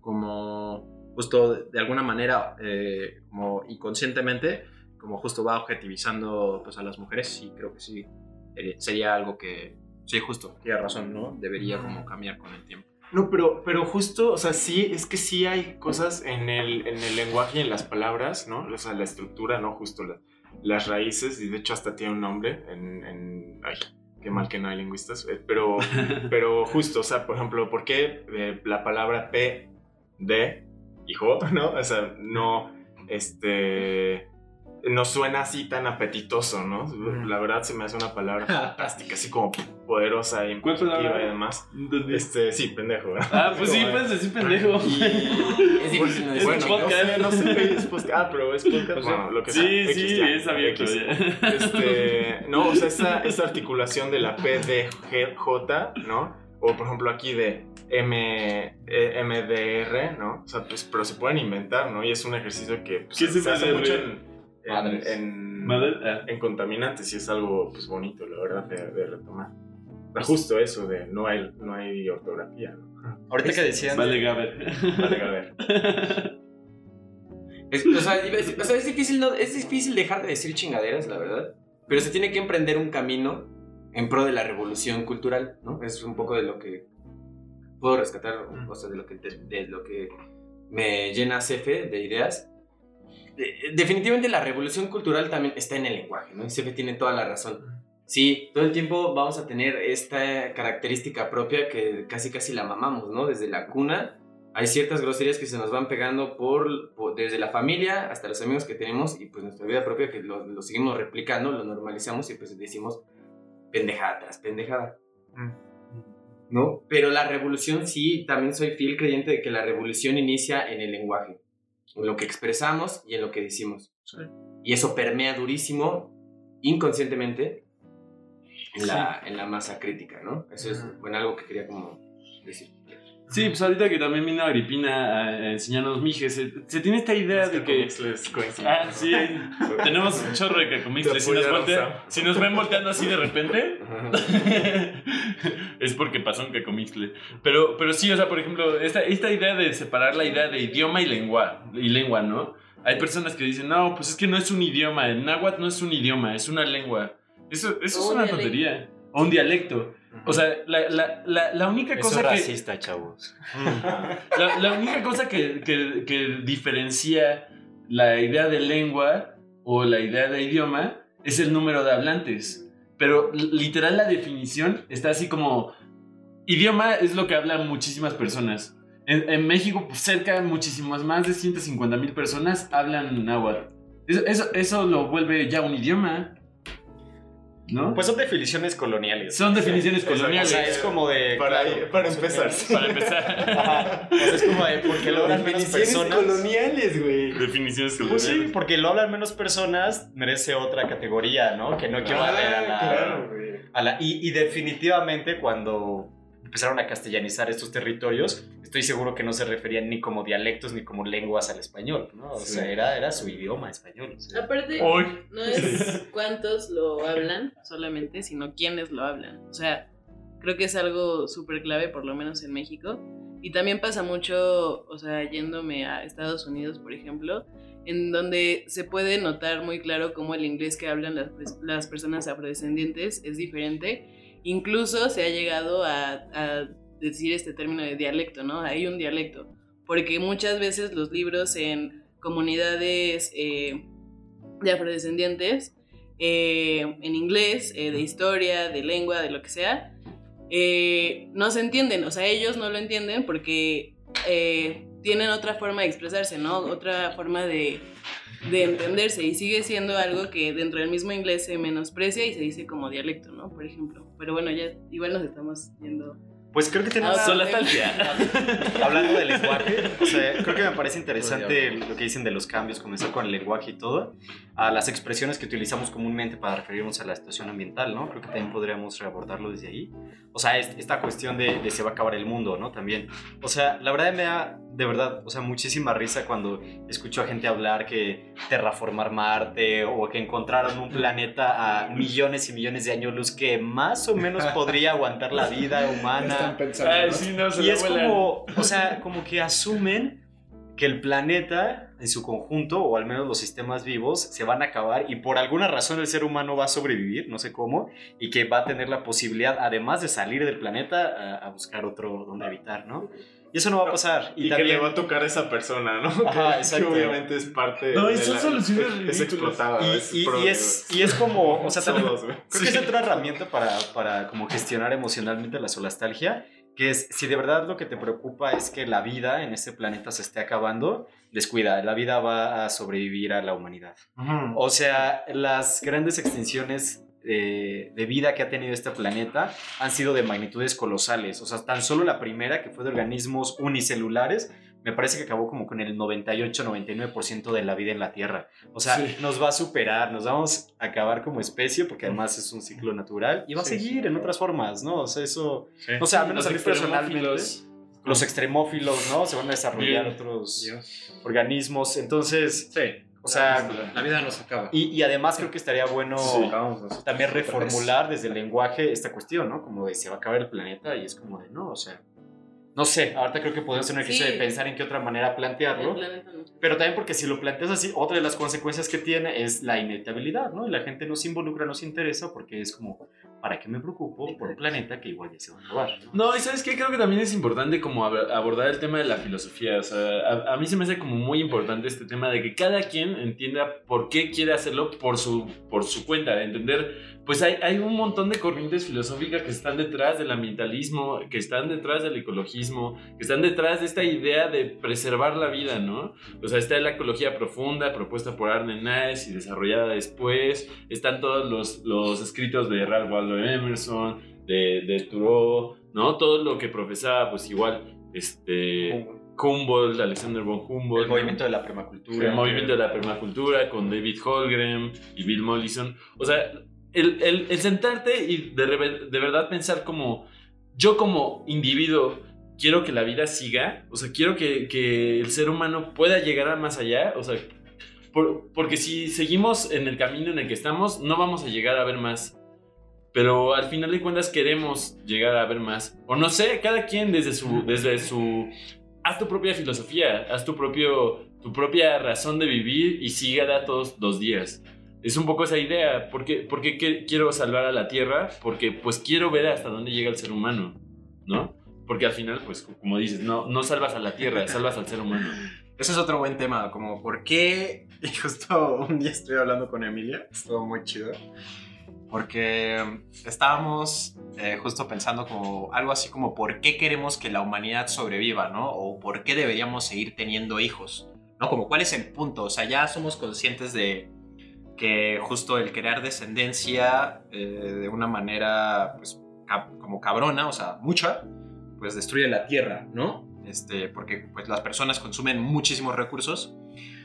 como justo de alguna manera, eh, como inconscientemente, como justo va objetivizando pues, a las mujeres, sí, creo que sí, sería, sería algo que, sí, justo, tiene razón, ¿no? Debería como cambiar con el tiempo. No, pero, pero justo, o sea, sí, es que sí hay cosas en el, en el lenguaje y en las palabras, ¿no? O sea, la estructura, ¿no? Justo la- las raíces, y de hecho hasta tiene un nombre en... en- ay, qué mal que no hay lingüistas, eh, pero, pero justo, o sea, por ejemplo, ¿por qué eh, la palabra P, D J, ¿no? O sea, no, este... No suena así tan apetitoso, ¿no? La verdad se me hace una palabra fantástica, así como poderosa y ¿Cuál palabra? y demás. Este, sí, pendejo. ¿verdad? Ah, pues sí, puedes decir pendejo. Es difícil no Es podcast. No sé, no sé, es podcast. Ah, pero es podcast. Bueno, lo que sea. Sí, X, sí, ya, es abierto. Ya. Este, no, o sea, esa, esa articulación de la P, D, G, J, ¿no? O por ejemplo aquí de M, eh, MDR, ¿no? O sea, pues, pero se pueden inventar, ¿no? Y es un ejercicio que pues, ¿Qué es se hace mucho en, en, en, ah. en contaminantes y es algo pues bonito, la verdad, de, de retomar. Pero justo eso de no hay, no hay ortografía, ¿no? Ahorita que decían... Vale, Gaber. Vale, a ver. Es, o, sea, es, o sea, es difícil, no- es difícil dejar de decir chingaderas, la verdad. Pero se tiene que emprender un camino en pro de la revolución cultural, ¿no? Es un poco de lo que puedo rescatar, o sea, de lo que, de, de lo que me llena CF de ideas. De- definitivamente la revolución cultural también está en el lenguaje, ¿no? Y CF tiene toda la razón. Sí, todo el tiempo vamos a tener esta característica propia que casi casi la mamamos, ¿no? Desde la cuna hay ciertas groserías que se nos van pegando por, por- desde la familia hasta los amigos que tenemos y pues nuestra vida propia que lo, lo seguimos replicando, lo normalizamos y pues decimos pendejada tras pendejada. ¿No? Pero la revolución sí, también soy fiel creyente de que la revolución inicia en el lenguaje, en lo que expresamos y en lo que decimos. Y eso permea durísimo, inconscientemente, en la, en la masa crítica, ¿no? Eso es bueno, algo que quería como decir. Sí, pues ahorita que también vino Agripina a enseñarnos mijes, se, se tiene esta idea de que... Ah, sí, tenemos un chorro de cacomixles. Si nos, voltea- si nos ven volteando así de repente, es porque pasó un cacomixle. Pero, pero sí, o sea, por ejemplo, esta, esta idea de separar la idea de idioma y lengua, y lengua, ¿no? Hay personas que dicen, no, pues es que no es un idioma, el náhuatl no es un idioma, es una lengua. Eso, eso es un una tontería. O un dialecto. O sea, la, la, la, la única Eso cosa es que... racista, chavos. La, la única cosa que, que- que diferencia la idea de lengua o la idea de idioma es el número de hablantes. Pero literal la definición está así como... Idioma es lo que hablan muchísimas personas. En, en México, pues, cerca de muchísimas más de 150 mil personas hablan náhuatl. Eso, eso, eso lo vuelve ya un idioma. ¿No? Pues son definiciones coloniales. Son definiciones exacto. O coloniales. sea, es como de... Para, claro, empezar. Para empezar. Ajá. O sea, es como de porque lo hablan menos personas. coloniales, güey. definiciones Pues coloniales. sí, porque lo hablan menos personas, merece otra categoría, ¿no? Que no equivale a la... claro, güey. a la- y, y definitivamente cuando empezaron a castellanizar estos territorios, estoy seguro que no se referían ni como dialectos ni como lenguas al español, ¿no? O Sí. sea, era, era su idioma español. o sea. Aparte, Hoy. no es cuántos lo hablan solamente, sino quiénes lo hablan. O sea, creo que es algo súper clave, por lo menos en México. Y también pasa mucho, o sea, yéndome a Estados Unidos, por ejemplo, en donde se puede notar muy claro cómo el inglés que hablan las, las personas afrodescendientes es diferente. Incluso se ha llegado a, decir este término de dialecto, ¿no? Hay un dialecto. Porque muchas veces los libros en comunidades eh, de afrodescendientes, eh, en inglés, eh, de historia, de lengua, de lo que sea, no se entienden. O sea, ellos no lo entienden porque tienen otra forma de expresarse, ¿no? Otra forma de entenderse. Y sigue siendo algo que dentro del mismo inglés se menosprecia y se dice como dialecto, ¿no? Por ejemplo. Pero bueno, ya igual nos estamos yendo. Pues creo que tenemos... Ah, Solatalgia. Hablando del lenguaje, o sea, creo que me parece interesante lo que dicen de los cambios, comenzar con el lenguaje y todo, a las expresiones que utilizamos comúnmente para referirnos a la situación ambiental, ¿no? Creo que también podríamos reabordarlo desde ahí. O sea, es- esta cuestión de, de se va a acabar el mundo, ¿no? También. O sea, la verdad me da, de verdad, o sea, muchísima risa cuando escucho a gente hablar que terraformar Marte o que encontraron un planeta a millones y millones de años luz que más o menos podría aguantar la vida humana. Están pensando. Ay, ¿no? sí, no, se Y es vuelan. como, o sea, como que asumen que el planeta en su conjunto, o al menos los sistemas vivos, se van a acabar y por alguna razón el ser humano va a sobrevivir, no sé cómo, y que va a tener la posibilidad, además de salir del planeta, a, a buscar otro donde habitar, ¿no? Y eso no va a pasar. Y, que le va a tocar a esa persona, ¿no? Ajá, que, exacto. que obviamente es parte No, de y son la- soluciones es ridículas. explotada. Y, es y- y es, y es como, o sea, también. Creo que es otra herramienta para, para como gestionar emocionalmente la solastalgia, que es, si de verdad lo que te preocupa es que la vida en este planeta se esté acabando, descuida, la vida va a sobrevivir a la humanidad. O sea, las grandes extinciones eh, de vida que ha tenido este planeta han sido de magnitudes colosales. O sea, tan solo la primera, que fue de organismos unicelulares, me parece que acabó como con el 98-99% de la vida en la Tierra. O sea, Sí. nos va a superar, nos vamos a acabar como especie, porque además es un ciclo natural, y va a Sí, seguir en otras formas, ¿no? O sea, eso... Sí. O sea, al menos a mí personalmente... Los extremófilos, ¿no? Se van a desarrollar Bien. otros Dios. organismos. Entonces, Sí. o sea... La vida no se acaba. Y, y además creo que estaría bueno nosotros también reformular desde el lenguaje esta cuestión, ¿no? Como de se va a acabar el planeta y es como de no, o sea, no sé, ahorita creo que podemos hacer un ejercicio Sí. de pensar en qué otra manera plantearlo, pero también porque si lo planteas así, otra de las consecuencias que tiene es la inevitabilidad, ¿no? Y la gente no se involucra, no se interesa porque es como, ¿para qué me preocupo por un planeta que igual ya se va a acabar? ¿no? No, y sabes qué, creo que también es importante como ab- abordar el tema de la filosofía. O sea, a, a mí se me hace como muy importante este tema de que cada quien entienda por qué quiere hacerlo por su, por su cuenta. de Entender, pues hay, hay un montón de corrientes filosóficas que están detrás del ambientalismo, que están detrás del ecologismo, que están detrás de esta idea de preservar la vida, ¿no? O sea, está la ecología profunda propuesta por Arne Naes y desarrollada después. Están todos los, los escritos de Ralph Waldo Emerson, de, de Thoreau, ¿no? Todo lo que profesaba, pues igual, este, Humboldt, Alexander von Humboldt. El movimiento de la permacultura. el movimiento de la permacultura con David Holmgren y Bill Mollison. O sea, el, el- el sentarte y de, de verdad pensar como yo como individuo quiero que la vida siga, o sea, quiero que, que el ser humano pueda llegar a más allá, o sea, por- porque si seguimos en el camino en el que estamos, no vamos a llegar a ver más. Pero al final de cuentas queremos llegar a ver más. O no sé, cada quien desde su, desde su haz tu propia filosofía, haz tu, propio, tu propia razón de vivir y sígala todos los días. Es un poco esa idea. ¿Por qué, quiero salvar a la Tierra? Porque pues quiero ver hasta dónde llega el ser humano, ¿no? Porque al final, pues como dices, no, no salvas a la Tierra, salvas al ser humano. Ese es otro buen tema, como por qué, y justo un día estoy hablando con Emilia, estuvo muy chido, porque estábamos eh, justo pensando como algo así como por qué queremos que la humanidad sobreviva, ¿no? O por qué deberíamos seguir teniendo hijos, ¿no? Como cuál es el punto, o sea, ya somos conscientes de que justo el crear descendencia eh, de una manera, pues, como cabrona, o sea, mucha, pues destruye la tierra, ¿no? Este, porque pues las personas consumen muchísimos recursos.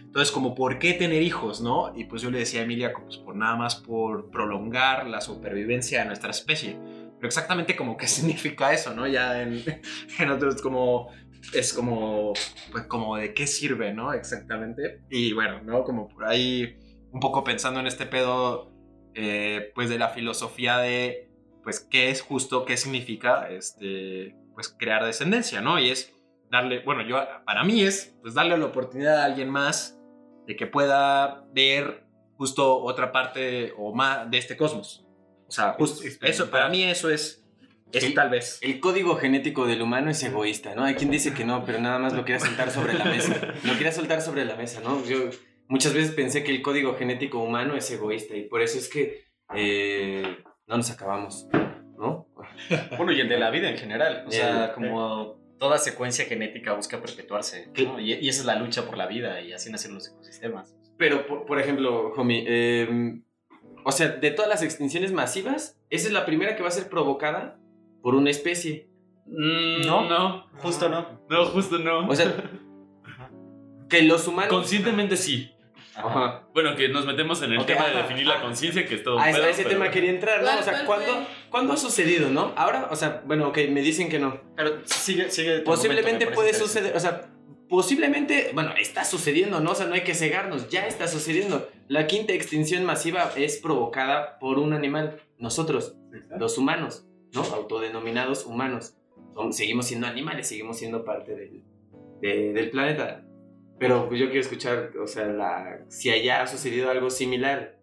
Entonces, como, ¿por qué tener hijos, no? Y pues yo le decía a Emilia, pues por nada más por prolongar la supervivencia de nuestra especie. Pero exactamente como qué significa eso, ¿no? Ya en, en otros como es como pues como de qué sirve, ¿no? Exactamente. Y bueno, ¿no? Como por ahí un poco pensando en este pedo eh, pues de la filosofía de pues qué es justo, qué significa este pues crear descendencia, ¿no? Y es darle, bueno, yo para mí es pues darle la oportunidad a alguien más de que pueda ver justo otra parte o más de este cosmos. O sea, justo eso para mí eso es es El- tal vez El código genético del humano es egoísta, ¿no? Hay quien dice que no, pero nada más lo quería soltar sobre la mesa. Lo quería soltar sobre la mesa, ¿no? Yo muchas veces pensé que el código genético humano es egoísta y por eso es que eh, no nos acabamos, ¿no? Bueno, y el de la vida en general. O sea, El- como toda secuencia genética busca perpetuarse. ¿no? Y, y esa es la lucha por la vida y así nacen los ecosistemas. Pero, por, por ejemplo, homie, eh, o sea, de todas las extinciones masivas, esa es la primera que va a ser provocada por una especie. Mm, No. no, Justo no. no, justo no. O sea, que los humanos... Conscientemente sí. Ajá. Bueno, que nos metemos en el tema de ajá, definir la conciencia, que es todo un A ese, pedo, a ese pero- tema quería entrar, ¿no? ¿Cuál- O sea, ¿cuándo? ¿cuándo ha sucedido, no? Ahora, o sea, bueno, ok, me dicen que no. Pero sigue, sigue. Posiblemente puede suceder, o sea, posiblemente, bueno, está sucediendo, ¿no? O sea, no hay que cegarnos, ya está sucediendo. La quinta extinción masiva es provocada por un animal, nosotros, los humanos, ¿no? Autodenominados humanos. Son- seguimos siendo animales, seguimos siendo parte del, de- del planeta. Pero pues yo quiero escuchar, o sea, la, si allá ha sucedido algo similar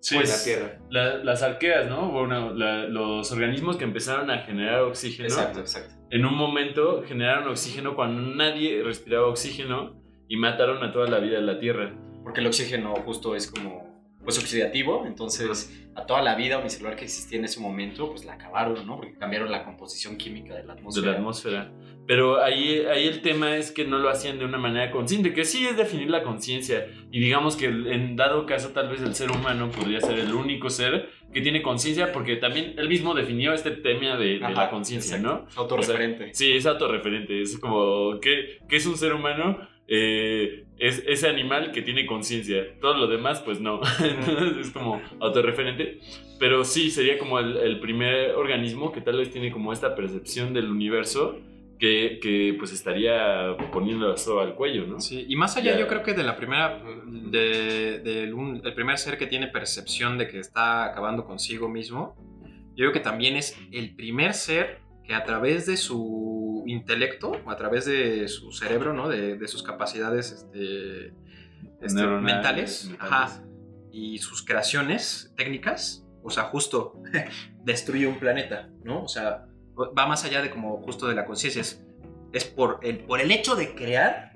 Sí, en la pues, Tierra. la- las arqueas, ¿no? Bueno, la- los organismos que empezaron a generar oxígeno. Exacto, exacto. En un momento generaron oxígeno cuando nadie respiraba oxígeno y mataron a toda la vida de la Tierra. Porque el oxígeno justo es como pues oxidativo, entonces a toda la vida unicelular que existía en ese momento, pues la acabaron, ¿no? Porque cambiaron la composición química de la de atmósfera. la atmósfera. Pero ahí, ahí el tema es que no lo hacían de una manera consciente, que sí es definir la conciencia. Y digamos que en dado caso tal vez el ser humano podría ser el único ser que tiene conciencia, porque también él mismo definió este tema de, de Ajá, la conciencia. ¿no? Es autorreferente. Sí, es autorreferente. Es como, ¿qué, qué es un ser humano? Eh, es ese animal que tiene conciencia. Todo lo demás, pues no. Entonces es como autorreferente. Pero sí, sería como el, el primer organismo que tal vez tiene como esta percepción del universo que, que pues estaría poniendo la soga al cuello, ¿no? Sí, y más allá Ya. yo creo que de la primera, de, del el primer ser que tiene percepción de que está acabando consigo mismo, yo creo que también es el primer ser que a través de su intelecto, o a través de su cerebro, ¿no? De, de sus capacidades este, este, Neuronales, mentales, mentales. ajá, y sus creaciones técnicas, o sea, justo destruye un planeta, ¿no? O sea, va más allá de como justo de la conciencia, es, es por, el, por el hecho de crear,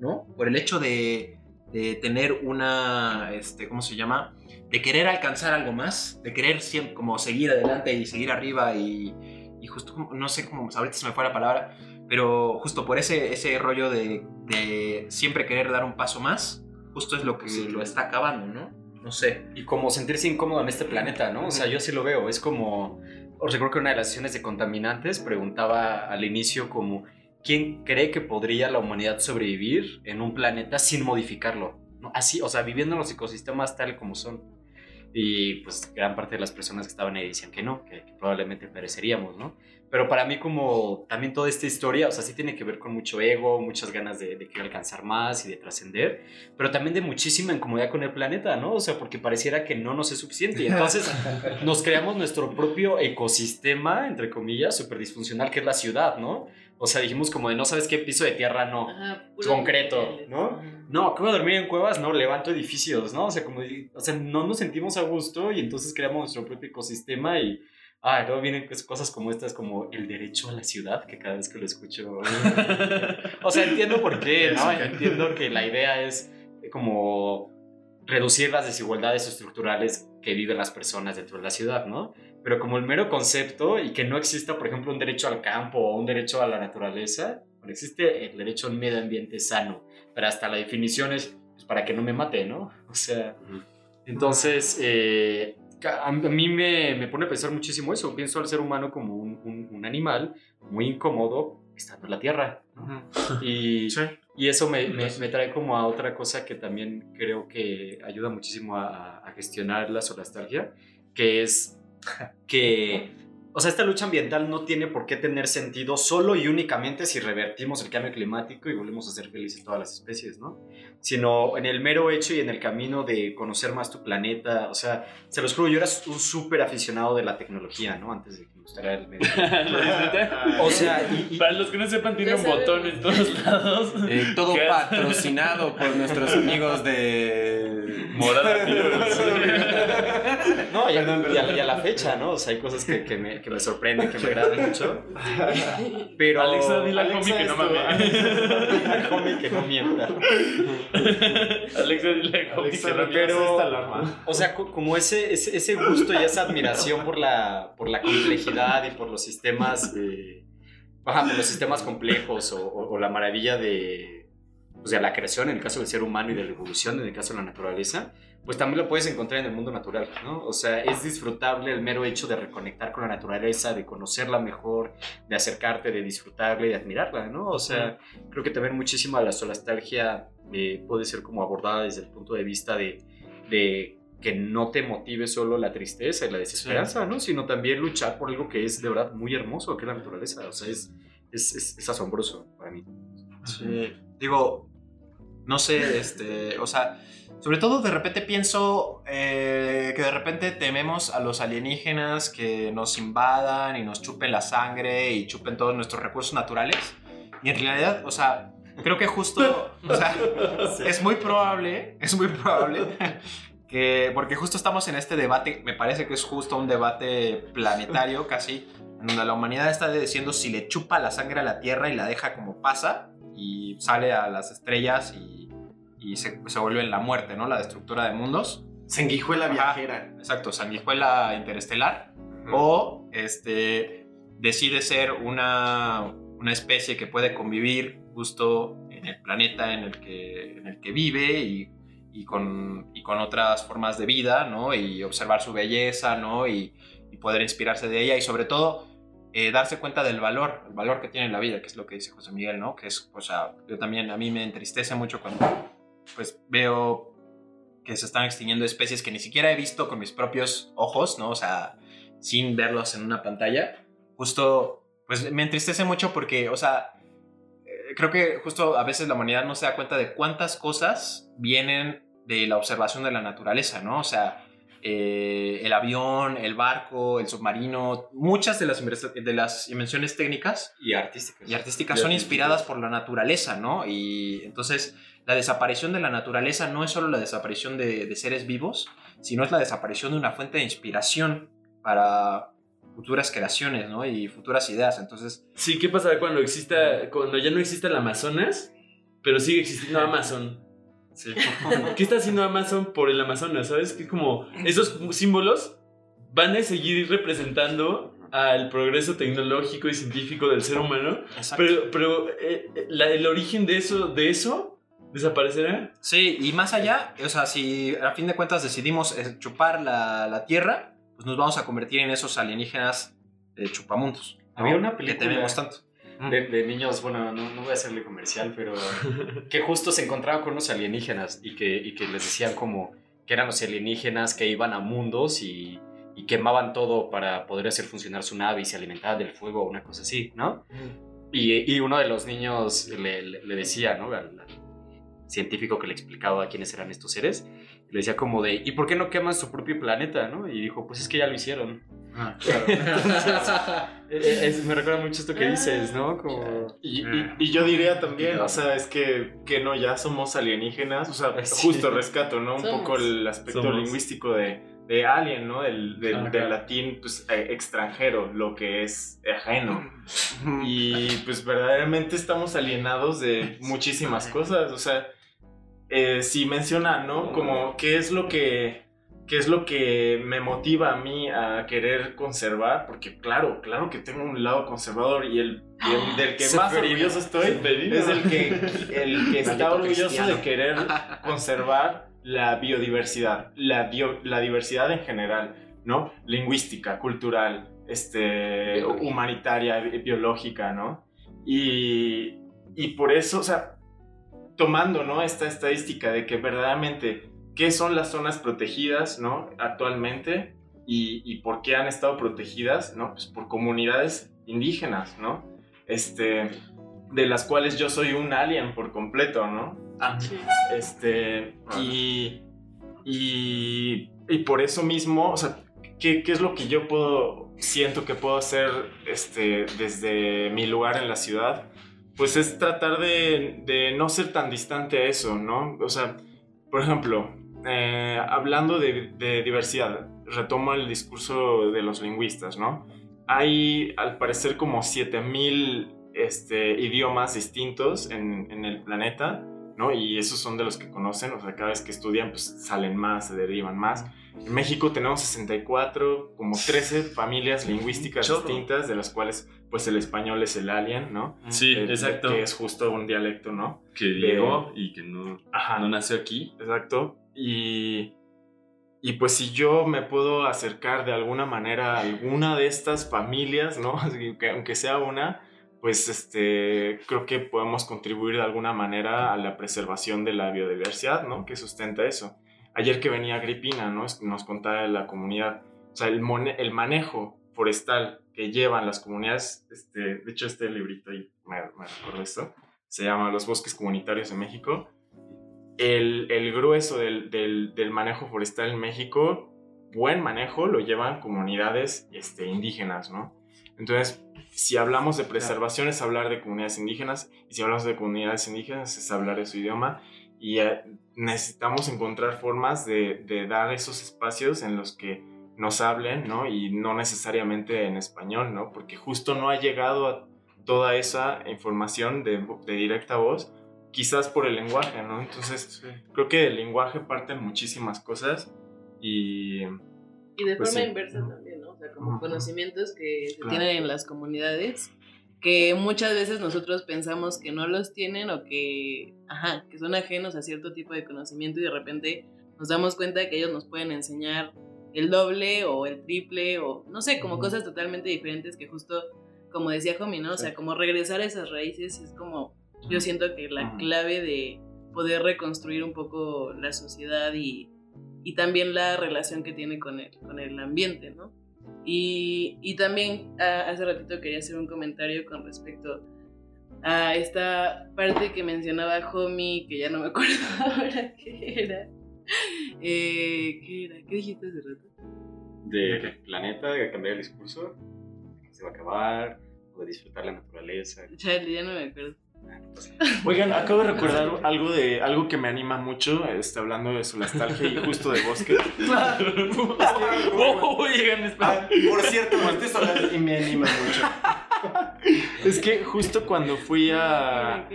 ¿no? Por el hecho de, de tener una, este, ¿cómo se llama? De querer alcanzar algo más, de querer siempre como seguir adelante y seguir arriba y, y justo, no sé cómo, ahorita se me fue la palabra, pero justo por ese, ese rollo de, de siempre querer dar un paso más, justo es lo que Sí. lo está acabando, ¿no? No sé. Y como sentirse incómodo en este planeta, ¿no? O sea, yo así lo veo. Es como. Os recuerdo que una de las sesiones de contaminantes preguntaba al inicio como. ¿Quién cree que podría la humanidad sobrevivir en un planeta sin modificarlo? ¿No? Así, o sea, viviendo en los ecosistemas tal como son. Y pues gran parte de las personas que estaban ahí decían que no, que, que probablemente pereceríamos, ¿no? Pero para mí como también toda esta historia, o sea, sí tiene que ver con mucho ego, muchas ganas de, de querer alcanzar más y de trascender, pero también de muchísima incomodidad con el planeta, ¿no? O sea, porque pareciera que no nos es suficiente. Y entonces nos creamos nuestro propio ecosistema, entre comillas, súper disfuncional, que es la ciudad, ¿no? O sea, dijimos como de no sabes qué piso de tierra, no. Ajá, Concreto. ¿no? No, acabo de dormir en cuevas, no, levanto edificios, ¿no? O sea, como, o sea, no nos sentimos a gusto y entonces creamos nuestro propio ecosistema y, ah, luego vienen cos- cosas como estas, como el derecho a la ciudad, que cada vez que lo escucho, o sea, entiendo por qué, ¿no? Entiendo que la idea es como reducir las desigualdades estructurales que viven las personas dentro de la ciudad, ¿no? Pero como el mero concepto y que no exista, por ejemplo, un derecho al campo o un derecho a la naturaleza, bueno, existe el derecho a un medio ambiente sano, pero hasta la definición es pues, para que no me mate, ¿no? O sea, entonces, eh, a mí me, me pone a pensar muchísimo eso. Pienso al ser humano como un, un- un animal muy incómodo estando en la tierra. ¿no? Y, Sí. y eso me, me- me trae como a otra cosa que también creo que ayuda muchísimo a, a gestionar la solastalgia, que es que, o sea, esta lucha ambiental no tiene por qué tener sentido solo y únicamente si revertimos el cambio climático y volvemos a ser felices todas las especies, ¿no? Sino en el mero hecho y en el camino de conocer más tu planeta, o sea, se los juro, yo era un súper aficionado de la tecnología, ¿no? Antes de que me gustara el medio. O sea, y- y, Para los que no sepan, tiene un botón en todos lados. Eh, todo ¿Qué? patrocinado por nuestros amigos de Morada No, y, a, y a- y a la fecha, ¿no? O sea, hay cosas que, que me, que me sorprenden, que me agradan mucho. Pero. Alexa, dile al homie que no mames. Dile al homie que no mienta. Alexa, dile a Kobe que no pero-. O sea, co- como ese, ese, ese gusto y esa admiración por la, por la complejidad y por los sistemas. eh, ajá, por los sistemas complejos o, o- o la maravilla de, pues, de la creación en el caso del ser humano y de la evolución en el caso de la naturaleza, pues también lo puedes encontrar en el mundo natural, ¿no? O sea, es disfrutable el mero hecho de reconectar con la naturaleza, de conocerla mejor, de acercarte, de disfrutarla y de admirarla, ¿no? O sea, creo que también muchísima la solastalgia eh, puede ser como abordada desde el punto de vista de, de que no te motive solo la tristeza y la desesperanza, ¿no? Sino también luchar por algo que es de verdad muy hermoso, que es la naturaleza. O sea, es, es, es, es asombroso para mí. Sí, digo, no sé, este, o sea, sobre todo de repente pienso eh, que de repente tememos a los alienígenas que nos invadan y nos chupen la sangre y chupen todos nuestros recursos naturales. Y en realidad, o sea, creo que justo, o sea, es muy probable, es muy probable que, porque justo estamos en este debate, me parece que es justo un debate planetario casi, en donde la humanidad está diciendo si le chupa la sangre a la Tierra y la deja como pasa y sale a las estrellas y, y se, se vuelve en la muerte, ¿no? La destructura de mundos. Sanguijuela Ajá. viajera. Exacto, sanguijuela interestelar. O este, decide ser una, una especie que puede convivir justo en el planeta en el que, en el que vive y, y con, y con otras formas de vida, ¿no? Y observar su belleza, ¿no? Y, y poder inspirarse de ella y sobre todo eh, darse cuenta del valor, el valor que tiene la vida, que es lo que dice José Miguel, ¿no? Que es, o sea, yo también, a mí me entristece mucho cuando pues veo que se están extinguiendo especies que ni siquiera he visto con mis propios ojos, ¿no? O sea, sin verlos en una pantalla. Justo, pues me entristece mucho porque, o sea, eh, creo que justo a veces la humanidad no se da cuenta de cuántas cosas vienen de la observación de la naturaleza, ¿no? O sea, eh, el avión, el barco, el submarino, muchas de las, de las invenciones técnicas Y artísticas. y artísticas Y son artísticas. inspiradas por la naturaleza, ¿no? Y entonces la desaparición de la naturaleza no es solo la desaparición de, de seres vivos, sino es la desaparición de una fuente de inspiración para futuras creaciones, ¿no? Y futuras ideas. Entonces, Sí, ¿qué pasará cuando exista, cuando ya no exista el Amazonas, pero sigue existiendo Amazon? ¿Qué está haciendo Amazon por el Amazonas? ¿Sabes? Que como esos símbolos van a seguir representando al progreso tecnológico y científico del ser humano, pero, pero eh, eh, la- el origen de eso, de eso desaparecerá. Sí, y más allá, o sea, si a fin de cuentas decidimos eh, chupar la, la Tierra, pues nos vamos a convertir en esos alienígenas eh, chupamundos. Había una Que película tememos tanto. de, de niños, bueno, no, no voy a hacerle comercial, pero que justo se encontraban con unos alienígenas y que, y que les decían como que eran los alienígenas que iban a mundos y, y quemaban todo para poder hacer funcionar su nave y se alimentaban del fuego o una cosa así, ¿no? Y, y uno de los niños le, le- le decía, ¿no? Al, al científico que le explicaba quiénes eran estos seres, le decía como de, ¿y por qué no queman su propio planeta, no? Y dijo, pues es que ya lo hicieron. Eh, es- me recuerda mucho esto que dices, ¿no? Como... Y, y- y yo diría también, o sea, es que, que no, ya somos alienígenas, o sea, Sí. justo rescato, ¿no? Un Somos. poco el aspecto Somos. lingüístico de, de alien, ¿no? Del, del, Ah, del claro. latín, pues, eh, extranjero, lo que es ajeno. Y pues verdaderamente estamos alienados de muchísimas cosas, o sea, eh, si menciona, ¿no? Como qué es lo que... ¿Qué es lo que me motiva a mí a querer conservar? Porque claro, claro que tengo un lado conservador y el, y el del que más orgulloso estoy es el que, el que está orgulloso de querer conservar la biodiversidad, la, dio- la diversidad en general, ¿no? Lingüística, cultural, este, Biológica. humanitaria, bi- biológica, ¿no? Y, y por eso, o sea, tomando, ¿no? Esta estadística de que verdaderamente, ¿qué son las zonas protegidas, ¿no? Actualmente y, y por qué han estado protegidas, ¿no? Pues por comunidades indígenas, ¿no? Este, de las cuales yo soy un alien por completo, ¿no? Este, y, y, y por eso mismo, o sea, ¿qué, qué es lo que yo puedo, siento que puedo hacer este, desde mi lugar en la ciudad? Pues es tratar de, de no ser tan distante a eso, ¿no? O sea, por ejemplo, eh, hablando de, de diversidad, retomo el discurso de los lingüistas, ¿no? Hay al parecer como 7000 este, idiomas distintos en, en el planeta, ¿no? Y esos son de los que conocen, o sea, cada vez que estudian, pues salen más, se derivan más. En México tenemos 64, como 13 familias lingüísticas distintas, de las cuales, pues el español es el alien, ¿no? Sí, Eh, exacto. Que es justo un dialecto, ¿no? Que llegó y que no, Ajá. no nació aquí. Exacto. Y, y pues si yo me puedo acercar de alguna manera a alguna de estas familias, ¿no? Que aunque sea una, pues este, creo que podemos contribuir de alguna manera a la preservación de la biodiversidad, ¿no? Que sustenta eso. Ayer que venía Agripina, ¿no? Nos contaba de la comunidad, o sea, el, el manejo forestal que llevan las comunidades, este, de hecho este librito ahí, me, me recuerdo esto, se llama Los Bosques Comunitarios de México, el, el grueso del, del- del manejo forestal en México, buen manejo, lo llevan comunidades este, indígenas, ¿no? Entonces, si hablamos de preservación es hablar de comunidades indígenas y si hablamos de comunidades indígenas es hablar de su idioma y eh, necesitamos encontrar formas de, de dar esos espacios en los que nos hablen, ¿no? Y no necesariamente en español, ¿no? Porque justo no ha llegado a toda esa información de, de directa voz, quizás por el lenguaje, ¿no? Entonces, creo que del lenguaje parten muchísimas cosas y... Y de Pues forma sí. inversa también, ¿no? O sea, como conocimientos que se Claro. tienen en las comunidades, que muchas veces nosotros pensamos que no los tienen o que, ajá, que son ajenos a cierto tipo de conocimiento y de repente nos damos cuenta que ellos nos pueden enseñar el doble o el triple o no sé, como cosas totalmente diferentes que justo, como decía Jomi, ¿no? O sea, como regresar a esas raíces es como, yo siento que la clave de poder reconstruir un poco la sociedad y, y también la relación que tiene con el, con el ambiente, ¿no? Y, y también ah, hace ratito quería hacer un comentario con respecto a esta parte que mencionaba Homie, que ya no me acuerdo ahora qué era. Eh, ¿Qué era? ¿Qué dijiste hace rato? De planeta, de cambiar el discurso, que se va a acabar, o de disfrutar la naturaleza. Chale, ya no me acuerdo. Ah, pasa Oigan, acabo de recordar algo de algo que me anima mucho, este, hablando de su nostalgia y justo de bosque. oh, llegan, espera. Por cierto, me estoy hablando y me anima mucho. Es que justo cuando fui a.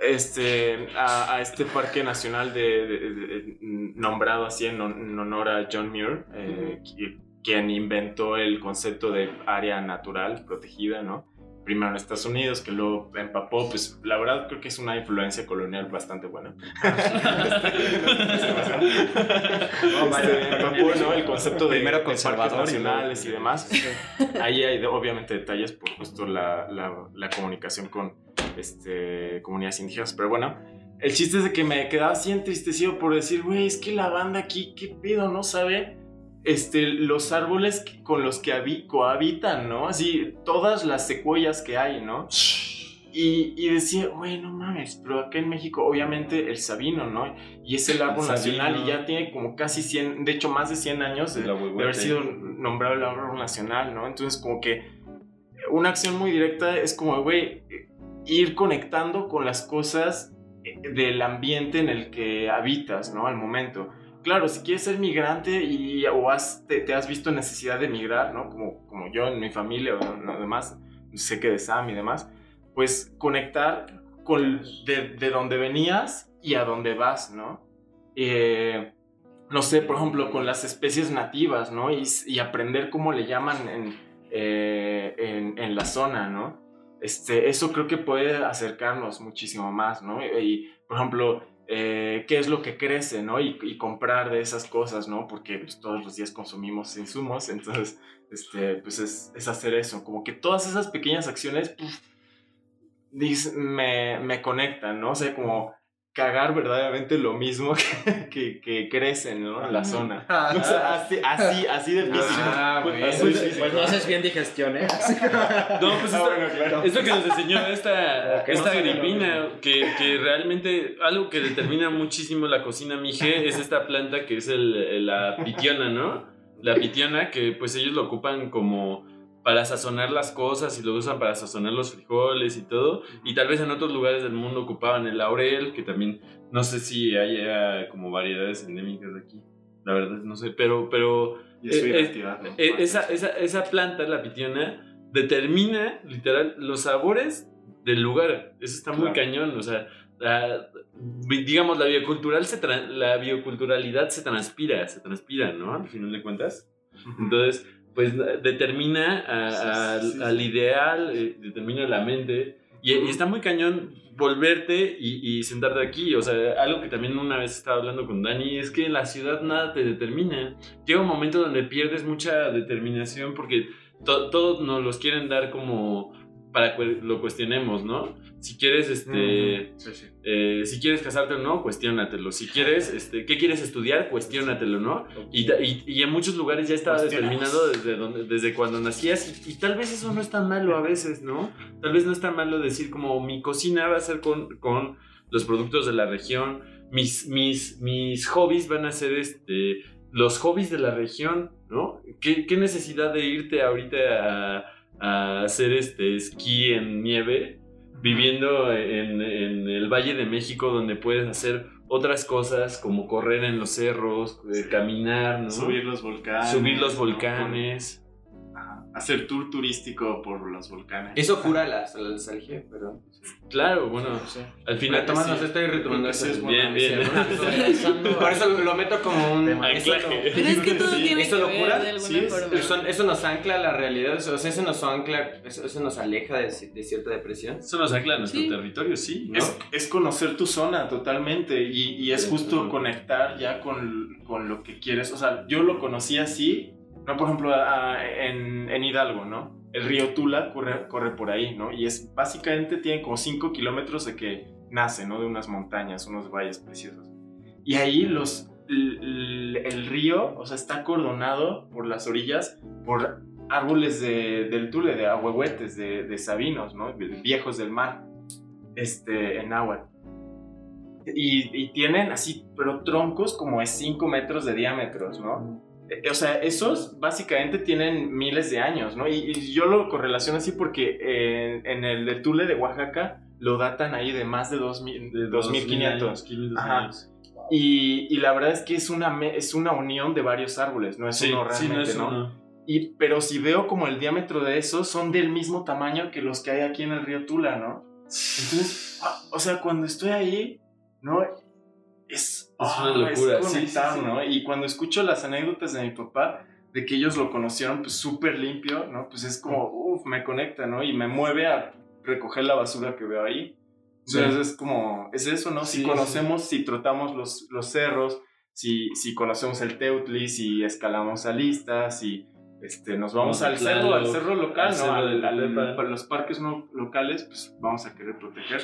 este, a, a este parque nacional de, de- de- de- nombrado así en, hon- en honor a John Muir, eh, qui- quien inventó el concepto de área natural protegida, ¿no? Primero en Estados Unidos, que luego empapó, pues la verdad creo que es una influencia colonial bastante buena. Este, empapó, ¿no? El concepto de, Primero de parques conservador y nacionales y demás. Ahí hay obviamente detalles por justo la, la- la comunicación con este, comunidades indígenas, pero bueno, el chiste es de que me quedaba así entristecido por decir, güey, es que la banda aquí, ¿qué pedo? No sabe este, los árboles con los que habi- cohabitan, ¿no? Así, todas las secuoyas que hay, ¿no? Y, y decía, güey, no mames, pero acá en México, obviamente, el sabino, ¿no? Y es el árbol El nacional sabino. y ya tiene como casi 100, de hecho, más de 100 años de, haber sido nombrado el árbol nacional, ¿no? Entonces, como que una acción muy directa es como, güey, ir conectando con las cosas eh, del ambiente en el que habitas, ¿no? Al momento. Claro, si quieres ser migrante y, o has, te, te has visto en necesidad de migrar, ¿no? Como, como yo en mi familia o demás, sé que de Sam y demás, pues conectar con de, de donde venías y a dónde vas, ¿no? Eh, no sé, por ejemplo, con las especies nativas, ¿no? Y, y aprender cómo le llaman en, eh, en, la zona, ¿no? Este, eso creo que puede acercarnos muchísimo más, ¿no? Y, por ejemplo, eh, qué es lo que crece, ¿no? Y, comprar de esas cosas, ¿no? Porque pues, todos los días consumimos insumos, entonces, este, pues es, es hacer eso, como que todas esas pequeñas acciones, puf, dis- me, me conectan, ¿no? O sea, como cagar verdaderamente lo mismo que, que, que crece, ¿no? En la zona. O sea, así, así, así de físico. Ah, Pues, bueno. así Pues, pues no haces bien digestión, ¿eh? No, pues Ah, esto, bueno, claro. es lo que nos enseñó esta, Que no esta lo gripina, que, que realmente algo que determina muchísimo la cocina mije es esta planta que es el, la pitiona, ¿no? La pitiona, que pues ellos lo ocupan como para sazonar las cosas y lo usan para sazonar los frijoles y todo. Y tal vez en otros lugares del mundo ocupaban el laurel, que también no sé si haya como variedades endémicas de aquí. La verdad, no sé, pero, pero Y Eh, eh, eh, esa, esa, esa planta, la pitiona, determina literal los sabores del lugar. Eso está muy Claro. cañón. O sea, la- digamos, la, biocultural se la bioculturalidad se transpira, se transpira, ¿no? Al final de cuentas. Entonces, pues determina a- al- Sí, sí, sí. al ideal, eh, determina la mente. Y, y está muy cañón volverte y, y sentarte aquí. O sea, algo que también una vez estaba hablando con Dani es que en la ciudad nada te determina. Llega un momento donde pierdes mucha determinación porque to- todos nos los quieren dar como para que lo cuestionemos, ¿no? Si quieres, este, Sí, sí. eh, si quieres casarte o no, cuestiónatelo. Si quieres, este, ¿qué quieres estudiar? Cuestiónatelo, ¿no? Y, ta- y- y en muchos lugares ya estaba determinado desde, donde, desde cuando nacías y, y tal vez eso no es tan malo a veces, ¿no? Tal vez no es tan malo decir como mi cocina va a ser con, con los productos de la región, mis, mis, mis hobbies van a ser este, los hobbies de la región, ¿no? ¿Qué, qué necesidad de irte ahorita a, a hacer este esquí en nieve, viviendo en, en el Valle de México donde puedes hacer otras cosas como correr en los cerros, eh, caminar, ¿no? Subir los volcanes. Subir los ¿no? volcanes. Hacer tour turístico por los volcanes. Eso cura la, la nostalgia, pero... Claro, bueno, al final Retomando, sí. estoy retomando Ese eso. es Bien, bien. Por eso lo meto como un... Anclaje. Pero es que todo Sí, tiene ¿eso lo cura? Sí. Eso, eso nos ancla a la realidad, o sea, eso nos ancla, eso, eso nos aleja de, de cierta depresión. Eso nos ancla a nuestro Sí. territorio, sí. ¿no? Es, es conocer tu zona totalmente y, y es Sí, justo conectar ya con, con lo que quieres. O sea, yo lo conocí así, ¿no? Por ejemplo, a- en, en Hidalgo, ¿no? El río Tula corre, corre por ahí, ¿no? Y es básicamente tiene como 5 kilómetros de que nace, ¿no? De unas montañas, unos valles preciosos. Y ahí los, l- l- el río, o sea, está cordonado por las orillas por árboles de, del Tule, de ahuehuetes, de, de sabinos, ¿no? Viejos del mar, este, en agua. Y, y tienen así, pero troncos como de 5 metros de diámetros, ¿no? Eh, O sea, esos básicamente tienen miles de años, ¿no? Y, y yo lo correlaciono así porque eh, en el de Tule de Oaxaca lo datan ahí de más de 2000 de 2500. 500 Ajá. años. Y, y la verdad es que es una, es una unión de varios árboles, no es Sí, uno sí, no realmente, es ¿no? uno. Y, pero si veo como el diámetro de esos, son del mismo tamaño que los que hay aquí en el río Tula, ¿no? Entonces, ah, o sea, cuando estoy ahí, ¿no? Es, ah, una locura, sí, conectar, sí, sí. ¿no? Y cuando escucho las anécdotas de mi papá, de que ellos lo conocieron pues súper limpio, ¿no? Pues es como, uff, me conecta, ¿no? Y me mueve a recoger la basura que veo ahí. Entonces es como, es eso, ¿no? Sí, si sí. conocemos, si trotamos los, los cerros, si, si conocemos el Teutli, si escalamos a listas, si este, nos vamos al cerro, al cerro local, al ¿no? Al- al- Tepepan. para los parques no locales, pues vamos a querer proteger.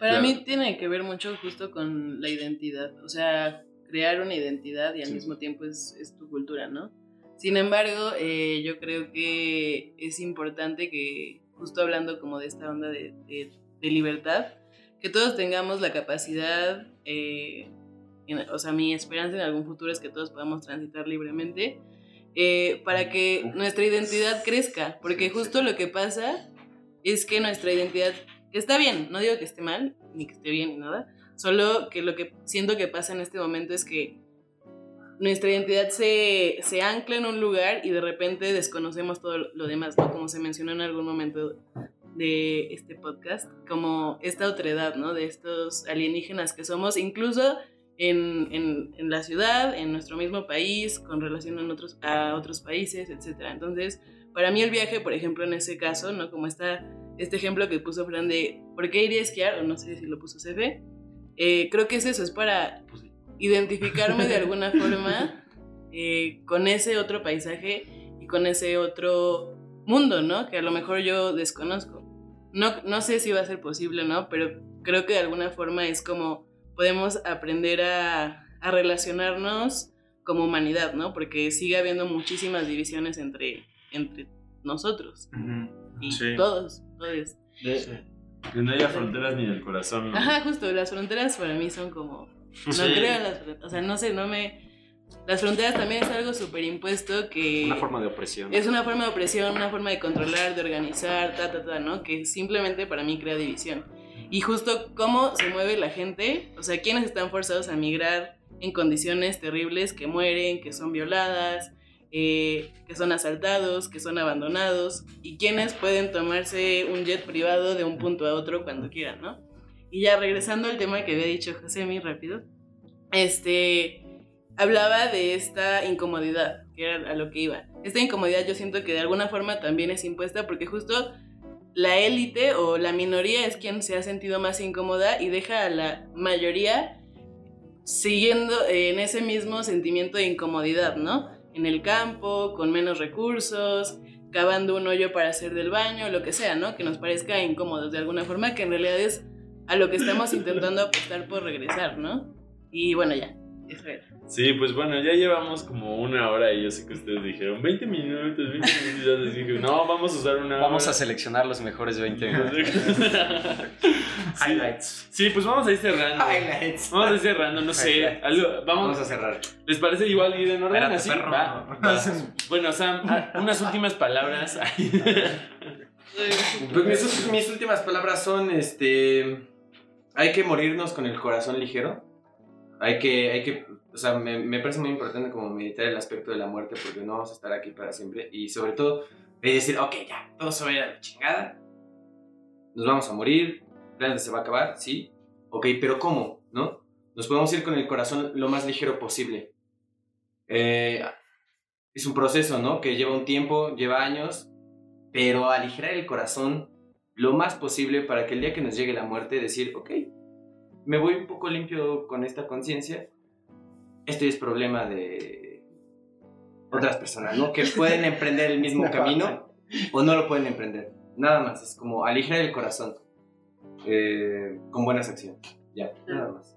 Para Claro. mí tiene que ver mucho justo con la identidad, o sea, crear una identidad y al Sí. mismo tiempo es, es tu cultura, ¿no? Sin embargo, eh, yo creo que es importante que, justo hablando como de esta onda de, de- de libertad, que todos tengamos la capacidad, eh, en- o sea, mi esperanza en algún futuro es que todos podamos transitar libremente, eh, para que nuestra identidad crezca, porque justo lo que pasa es que nuestra identidad está bien, no digo que esté mal, ni que esté bien, ni nada, solo que lo que siento que pasa en este momento es que nuestra identidad se, se ancla en un lugar y de repente desconocemos todo lo demás, ¿no? Como se mencionó en algún momento de este podcast, como esta otredad, ¿no? De estos alienígenas que somos, incluso en, en, en la ciudad, en nuestro mismo país, con relación a otros, a otros países, etc. Entonces, para mí el viaje, por ejemplo, en ese caso, ¿no? Como está este ejemplo que puso Fran de ¿por qué iría a esquiar? O no sé si lo puso Cefe. Eh, creo que es eso, es para identificarme de alguna forma eh, con ese otro paisaje y con ese otro mundo, ¿no? Que a lo mejor yo desconozco. No, no sé si va a ser posible no, pero creo que de alguna forma es como podemos aprender a, a relacionarnos como humanidad, ¿no? Porque sigue habiendo muchísimas divisiones entre, entre nosotros y Sí. todos, todos. De- Que no haya fronteras ni en el corazón. ¿no? Ajá, justo, las fronteras para mí son como... No Sí. creo en las fronteras, o sea, no sé, no me... Las fronteras también es algo súper impuesto que... Una forma de opresión. Es una forma de opresión, una forma de controlar, de organizar, ta, ta, ta, ¿no? Que simplemente para mí crea división. Y justo cómo se mueve la gente, o sea, quienes están forzados a migrar en condiciones terribles, que mueren, que son violadas, eh, que son asaltados, que son abandonados, y quienes pueden tomarse un jet privado de un punto a otro cuando quieran, ¿no? Y ya regresando al tema que había dicho José muy rápido, este, hablaba de esta incomodidad, que era a lo que iba. Esta incomodidad yo siento que de alguna forma también es impuesta porque justo la élite o la minoría es quien se ha sentido más incómoda y deja a la mayoría siguiendo en ese mismo sentimiento de incomodidad, ¿no? En el campo, con menos recursos, cavando un hoyo para hacer del baño, lo que sea, ¿no? Que nos parezca incómodos de alguna forma, que en realidad es a lo que estamos intentando apostar por regresar, ¿no? Y bueno, ya. Israel. Sí, pues bueno, ya llevamos como una hora y yo sé que ustedes dijeron 20 minutos, 20 minutos. Ya les dije, no, vamos a usar una Vamos a hora. seleccionar los mejores 20 minutos. sí, Highlights. sí, pues vamos a ir cerrando. Highlights. Vamos a ir cerrando, no sé. Algo, Vamos vamos, a cerrar. ¿Les parece igual ir en orden así? perro. Va. Bueno, Sam, ah, unas últimas palabras. Pues mis, mis últimas palabras son, este, hay que morirnos con el corazón ligero. Hay que, hay que, o sea, me, me parece muy importante como meditar el aspecto de la muerte porque no vamos a estar aquí para siempre. Y sobre todo, es decir, ok, ya, todo se va a ir a la chingada. Nos vamos a morir, planeta se va a acabar, sí. Ok, pero ¿cómo? ¿No? Nos podemos ir con el corazón lo más ligero posible. Eh, es un proceso, ¿no? Que lleva un tiempo, lleva años, pero aligerar el corazón lo más posible para que el día que nos llegue la muerte decir, ok, me voy un poco limpio con esta conciencia, esto es problema de otras personas, ¿no? Que pueden emprender el mismo camino o no lo pueden emprender. Nada más, es como aligerar el corazón eh, con buenas acciones. Ya, nada más.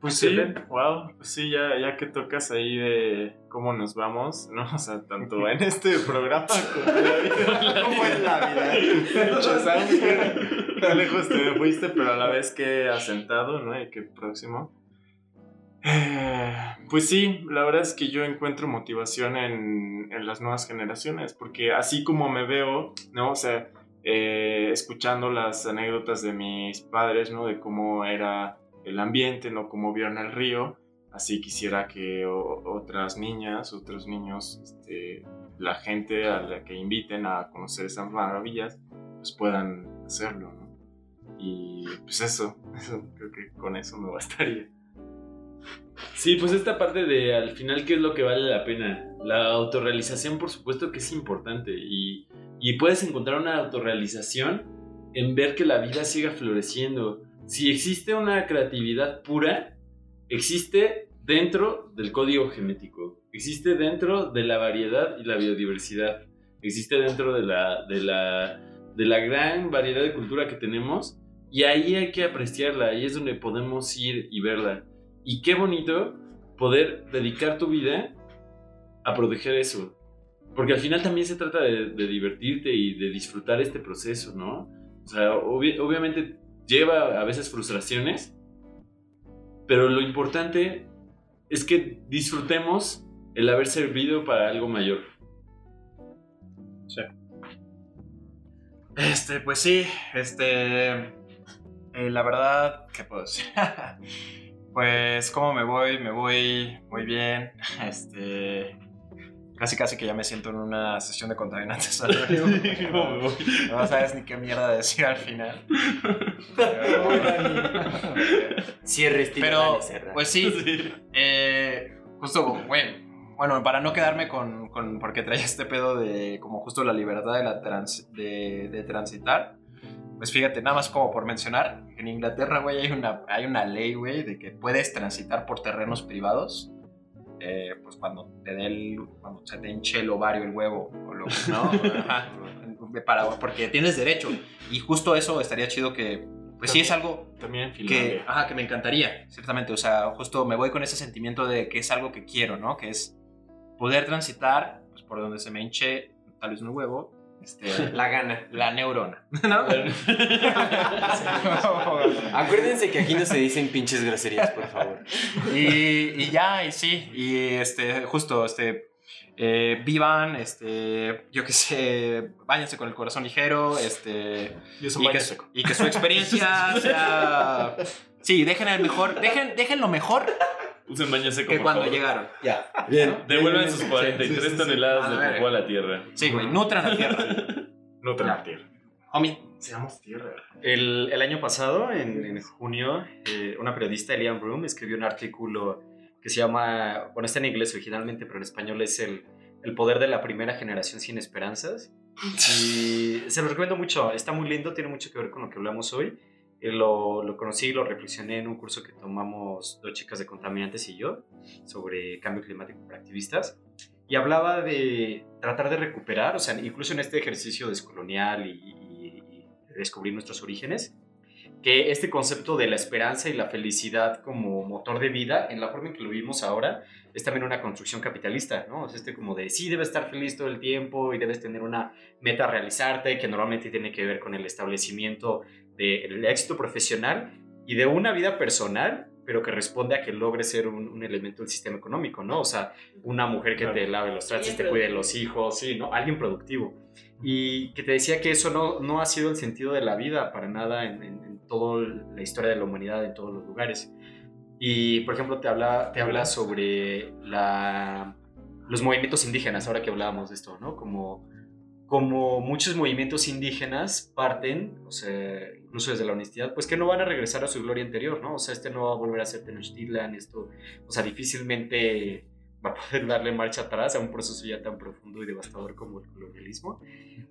Pues sí, wow, pues sí, ya, ya que tocas ahí de cómo nos vamos, ¿no? O sea, tanto en este programa como en la vida. ¿Cómo es la vida? Lejos te fuiste, pero a la vez que asentado, ¿no? Y que próximo. Pues sí, la verdad es que yo encuentro motivación en, en las nuevas generaciones, porque así como me veo, ¿no? O sea, eh, escuchando las anécdotas de mis padres, ¿no? De cómo era el ambiente, ¿no? Cómo vieron el río, así quisiera que otras niñas, otros niños, este, la gente a la que inviten a conocer esas maravillas, pues puedan hacerlo, ¿no? Y pues eso, eso creo que con eso me bastaría. Sí, pues esta parte de al final qué es lo que vale la pena. La autorrealización, por supuesto que es importante y, puedes encontrar una autorrealización en ver que la vida siga floreciendo. Si existe una creatividad pura, existe dentro del código genético, existe dentro de la variedad y la biodiversidad, existe dentro de la, de la, de la gran variedad de cultura que tenemos y ahí hay que apreciarla, ahí es donde podemos ir y verla. Y qué bonito poder dedicar tu vida a proteger eso. Porque al final también se trata de, de divertirte y de disfrutar este proceso, ¿no? O sea, obvi- obviamente lleva a veces frustraciones, pero lo importante es que disfrutemos el haber servido para algo mayor. Este, pues sí, este. eh, la verdad, ¿qué puedo decir? pues, ¿cómo me voy? Me voy muy bien. Este. Casi, casi que ya me siento en una sesión de contaminantes. anónimos. No sabes ni qué mierda decir al final. Cierre estilo Pero, pues sí, eh, justo, bueno, bueno, para no quedarme con, con- porque traía este pedo de como justo la libertad de, la trans- de, de transitar, pues fíjate, nada más como por mencionar, en Inglaterra, güey, hay una, hay una ley, güey, de que puedes transitar por terrenos privados, eh, pues cuando te dé el, cuando se te hinche el ovario, el huevo, o lo ¿no? Ajá, para, porque tienes derecho, y justo eso estaría chido que, pues sí es algo También que, ajá, que me encantaría, ciertamente. O sea, justo me voy con ese sentimiento de que es algo que quiero, ¿no? Que es poder transitar pues, por donde se me hinche tal vez un huevo, este, La gana. la neurona, ¿no? Acuérdense que aquí no se dicen pinches groserías, por favor. y, y ya, y sí, y este, justo, este, eh, vivan, este, yo qué sé, váyanse con el corazón ligero, este, y que, y que su experiencia sea... Sí, dejen el mejor, dejen, dejen lo mejor Usen baño seco. que cuando favor. llegaron. Ya. Bien. Devuelvan sus 43 toneladas de popó a la tierra. Sí, güey, nutran la tierra. No te la tierra. Homie. Seamos tierra. El, el año pasado, en, en junio, eh, una periodista, Elian Broom, escribió un artículo que se llama, bueno, está en inglés originalmente, pero en español es el, el poder de la primera generación sin esperanzas. Y se lo recomiendo mucho, está muy lindo, tiene mucho que ver con lo que hablamos hoy. Lo, lo conocí, lo reflexioné en un curso que tomamos dos chicas de contaminantes y yo sobre cambio climático para activistas. Y hablaba de tratar de recuperar, o sea, incluso en este ejercicio descolonial y, y- y descubrir nuestros orígenes, que este concepto de la esperanza y la felicidad como motor de vida, en la forma en que lo vivimos ahora, es también una construcción capitalista, ¿no? Es este como de, sí, debes estar feliz todo el tiempo y debes tener una meta a realizarte, que normalmente tiene que ver con el establecimiento del éxito profesional y de una vida personal, pero que responde a que logre ser un, un elemento del sistema económico, ¿no? O sea, una mujer que te lave los trastes, te cuide los hijos, sí, ¿no? Alguien productivo. Y que te decía que eso no, no ha sido el sentido de la vida para nada en, en, en toda la historia de la humanidad, en todos los lugares. Y, por ejemplo, te habla, te habla sobre la, los movimientos indígenas, ahora que hablábamos de esto, ¿no? Como, como muchos movimientos indígenas parten, o sea, incluso desde la honestidad, pues que no van a regresar a su gloria anterior, ¿no? O sea, este no va a volver a ser Tenochtitlan, esto, o sea, difícilmente va a poder darle marcha atrás a un proceso ya tan profundo y devastador como el colonialismo,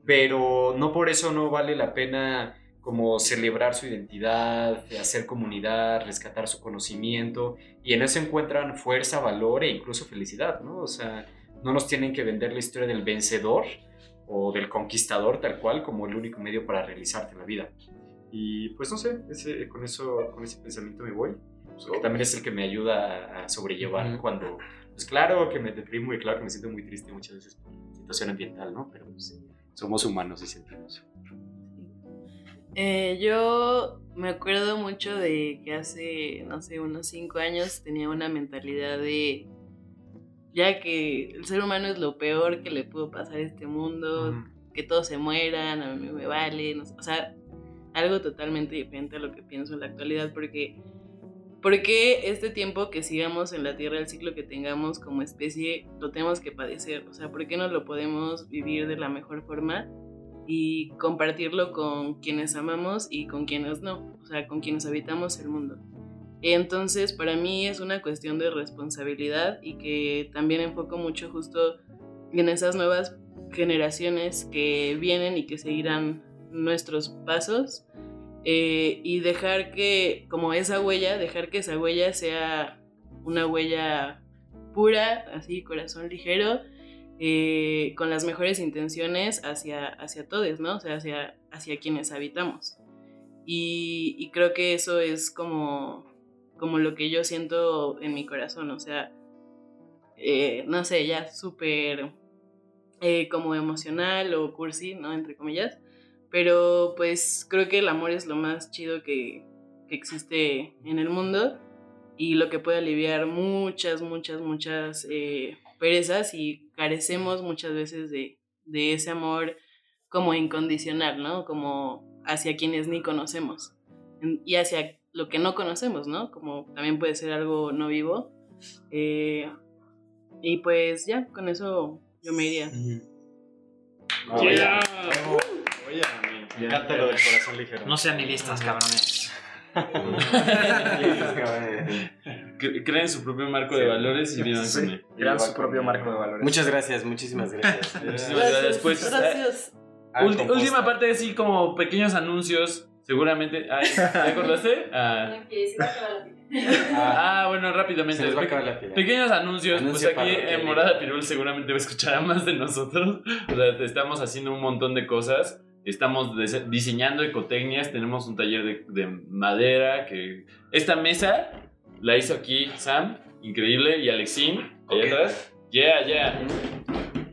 pero no por eso no vale la pena como celebrar su identidad, hacer comunidad, rescatar su conocimiento, y en eso encuentran fuerza, valor e incluso felicidad, ¿no? O sea, no nos tienen que vender la historia del vencedor o del conquistador tal cual como el único medio para realizarte en la vida. Y pues no sé, ese, con, eso, con ese pensamiento me voy, porque también es el que me ayuda a sobrellevar cuando, pues claro que me deprimo y claro que me siento muy triste muchas veces por la situación ambiental, ¿no? Pero pues, somos humanos y sentimos. Eh, yo me acuerdo mucho de que hace, no sé, unos cinco años tenía una mentalidad de ya que el ser humano es lo peor que le pudo pasar a este mundo, que todos se mueran, a mí me vale, no sé, o sea, algo totalmente diferente a lo que pienso en la actualidad, porque porque este tiempo que sigamos en la Tierra, el ciclo que tengamos como especie, lo tenemos que padecer, o sea, ¿por qué no lo podemos vivir de la mejor forma? y compartirlo con quienes amamos y con quienes no, o sea, con quienes habitamos el mundo. Entonces, para mí es una cuestión de responsabilidad y que también enfoco mucho justo en esas nuevas generaciones que vienen y que seguirán nuestros pasos eh, y dejar que, como esa huella, dejar que esa huella sea una huella pura, así, corazón ligero, eh, con las mejores intenciones hacia, hacia todos, ¿no? O sea, hacia, hacia quienes habitamos. Y, y, creo que eso es como, como lo que yo siento en mi corazón, o sea, eh, no sé, ya súper eh, como emocional o cursi, ¿no? Entre comillas. Pero pues creo que el amor es lo más chido que, que existe en el mundo y lo que puede aliviar muchas, muchas, muchas eh, perezas y carecemos muchas veces de, de, ese amor como incondicional, ¿no? Como hacia quienes ni conocemos y hacia lo que no conocemos, ¿no? Como también puede ser algo no vivo. Eh, y pues ya, con eso yo me iría. Oh, yeah. Oye, me encanta lo del corazón ligero. No sean ni listas, cabrones. Creen su propio marco de valores y vivan sí, Crean su propio marco de valores. Muchas gracias, muchísimas gracias. muchísimas gracias. Pues, gracias. Eh, última parte, así como pequeños anuncios. Seguramente. Ay, ¿Te acordaste? Ah. ah, bueno, rápidamente. Se les va a acabar la pila. Pequeños anuncios. Anuncio pues aquí en Morada Pirul seguramente va a escuchar a más de nosotros. O sea, estamos haciendo un montón de cosas. Estamos diseñando ecotecnias, tenemos un taller de, de, madera que... Esta mesa la hizo aquí Sam, increíble, y Alexín, allá atrás. Yeah, yeah.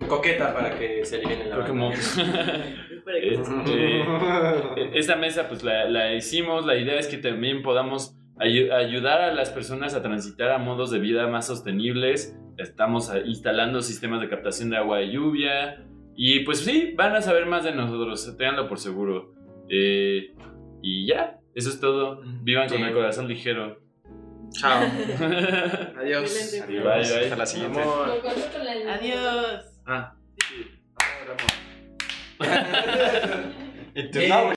Coqueta para que se elimine la este, Esta mesa pues la, la, hicimos, la idea es que también podamos ay ayudar a las personas a transitar a modos de vida más sostenibles. Estamos instalando sistemas de captación de agua de lluvia, y pues sí, van a saber más de nosotros, tenganlo por seguro. Eh, y ya, eso es todo. Vivan sí. con el corazón ligero. Chao. Adiós. Adiós. Bye, bye. Hasta la siguiente. Adiós. Ah. Sí. it did not